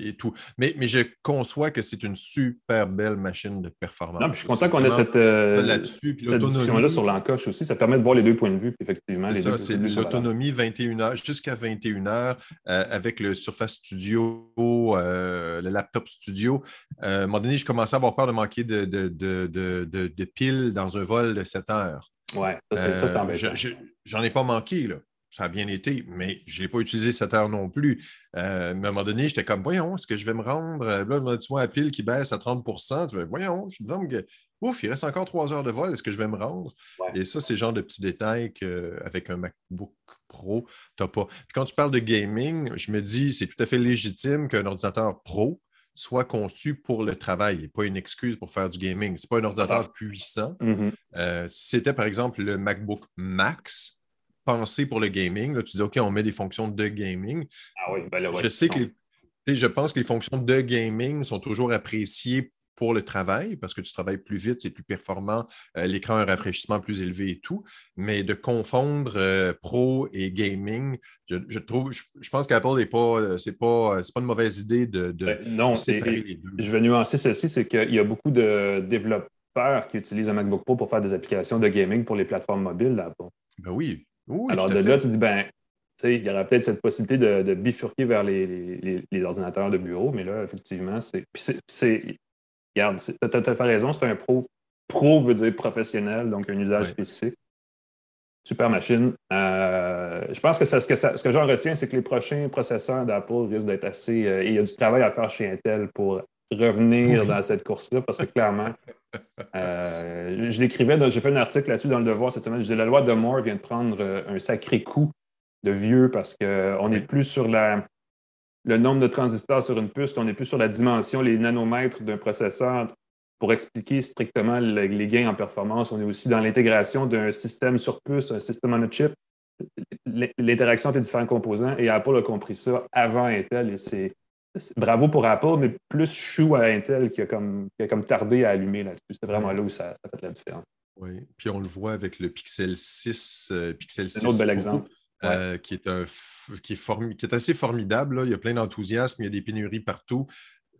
et, tout. Mais, mais je conçois que c'est une super belle machine de performance. Non, je suis content qu'on ait cette, euh, discussion-là sur l'encoche aussi. Ça permet de voir les deux points de vue, effectivement. C'est ça, c'est l'autonomie 21 heures jusqu'à 21 heures euh, avec le Surface Studio, le laptop studio euh, à un moment donné, je commençais à avoir peur de manquer de, de, piles dans un vol de 7 heures. Ouais, ça, c'est euh, J'en ai pas manqué, là. Ça a bien été, mais je n'ai pas utilisé 7 heures non plus. Euh, mais à un moment donné, j'étais comme, voyons, est-ce que je vais me rendre? Là, tu vois la pile qui baisse à 30% tu vas, voyons, je me que, ouf, il reste encore 3 heures de vol, est-ce que je vais me rendre? Et ça, c'est le genre de petits détails qu'avec un MacBook Pro, tu n'as pas. Puis quand tu parles de gaming, je me dis, c'est tout à fait légitime qu'un ordinateur pro soit conçu pour le travail et pas une excuse pour faire du gaming. Ce n'est pas un ordinateur puissant. Mm-hmm. Euh, c'était par exemple le MacBook Max, pensé pour le gaming, là, tu dis OK, on met des fonctions de gaming. Ah oui, ben je sais que je pense que les fonctions de gaming sont toujours appréciées pour le travail, parce que tu travailles plus vite, c'est plus performant, euh, l'écran a un rafraîchissement plus élevé et tout, mais de confondre euh, pro et gaming, je, trouve, je, pense qu'Apple n'est pas, c'est pas, pas une mauvaise idée de, de, ben, non, Je vais nuancer ceci, c'est qu'il y a beaucoup de développeurs qui utilisent un MacBook Pro pour faire des applications de gaming pour les plateformes mobiles d'Apple. Ben oui. Alors de là, tu dis, ben, il y aura peut-être cette possibilité de, bifurquer vers les, ordinateurs de bureau, mais là, effectivement, c'est. Regarde, tu as, as, fait raison, c'est un pro. Pro veut dire professionnel, donc un usage spécifique. Super machine. Euh, je pense que, ça, ce que, ce que j'en retiens, c'est que les prochains processeurs d'Apple risquent d'être assez. Euh, il y a du travail à faire chez Intel pour revenir dans cette course-là, parce que clairement, [laughs] euh, je l'écrivais, j'ai fait un article là-dessus dans le Devoir cette semaine. Je disais la loi de Moore vient de prendre un sacré coup de vieux parce qu'on n'est plus sur la, le nombre de transistors sur une puce, on n'est plus sur la dimension, les nanomètres d'un processeur pour expliquer strictement les gains en performance. On est aussi dans l'intégration d'un système sur puce, un système on a chip, l'interaction entre les différents composants. Et Apple a compris ça avant Intel. Et c'est bravo pour Apple, mais plus chou à Intel qui a comme, comme tardé à allumer là-dessus. C'est vraiment là où ça, ça, fait la différence. Oui, puis on le voit avec le Pixel 6. Euh, Pixel 6 un autre bel exemple. Euh, qui, est un, qui, est qui est assez formidable. Il y a plein d'enthousiasme, il y a des pénuries partout.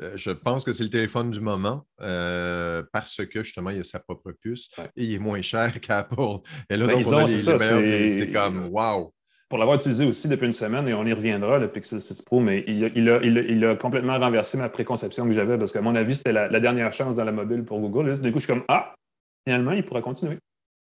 Euh, je pense que c'est le téléphone du moment euh, parce que justement, il a sa propre puce et il est moins cher [laughs] qu'Apple. Et là, ben, donc, c'est comme wow! Pour l'avoir utilisé aussi depuis une semaine, et on y reviendra, le Pixel 6 Pro, mais il a, il a, complètement renversé ma préconception que j'avais parce qu'à mon avis, c'était la, la, dernière chance dans la mobile pour Google. du coup, je suis comme Ah, finalement, il pourra continuer.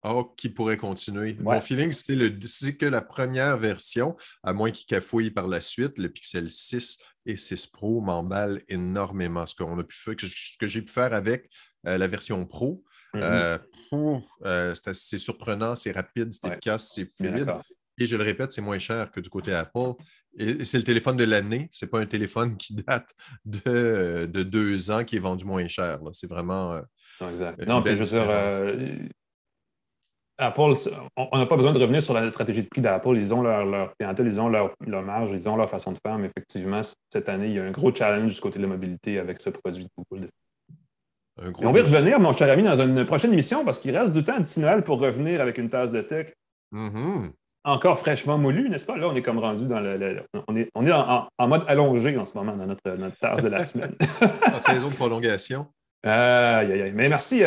Oh, qui pourrait continuer. Mon feeling, c'est que la première version, à moins qu'il cafouille par la suite, le Pixel 6 et 6 Pro m'emballent énormément. Ce, qu'on a pu faire, ce que j'ai pu faire avec euh, la version Pro, mm-hmm. euh, euh, c'est surprenant, c'est rapide, c'est efficace, c'est fluide. Et je le répète, c'est moins cher que du côté Apple. Et c'est le téléphone de l'année. Ce n'est pas un téléphone [laughs] qui date de, deux ans qui est vendu moins cher. C'est vraiment. non, exact. Non, puis je veux dire, Apple, on n'a pas besoin de revenir sur la stratégie de prix d'Apple. Ils ont leur, clientèle, ils ont leur, marge, ils ont leur façon de faire. Mais effectivement, cette année, il y a un gros challenge du côté de la mobilité avec ce produit de Google. on va y revenir, mon cher ami, dans une prochaine émission parce qu'il reste du temps d'ici Noël pour revenir avec une tasse de tech. Mm-hmm. Encore fraîchement moulu, n'est-ce pas? Là, on est comme rendu dans le. on est, on est en, mode allongé en ce moment dans notre, notre tasse de la [laughs] semaine. en saison de prolongation. Aïe, aïe, aïe. Mais merci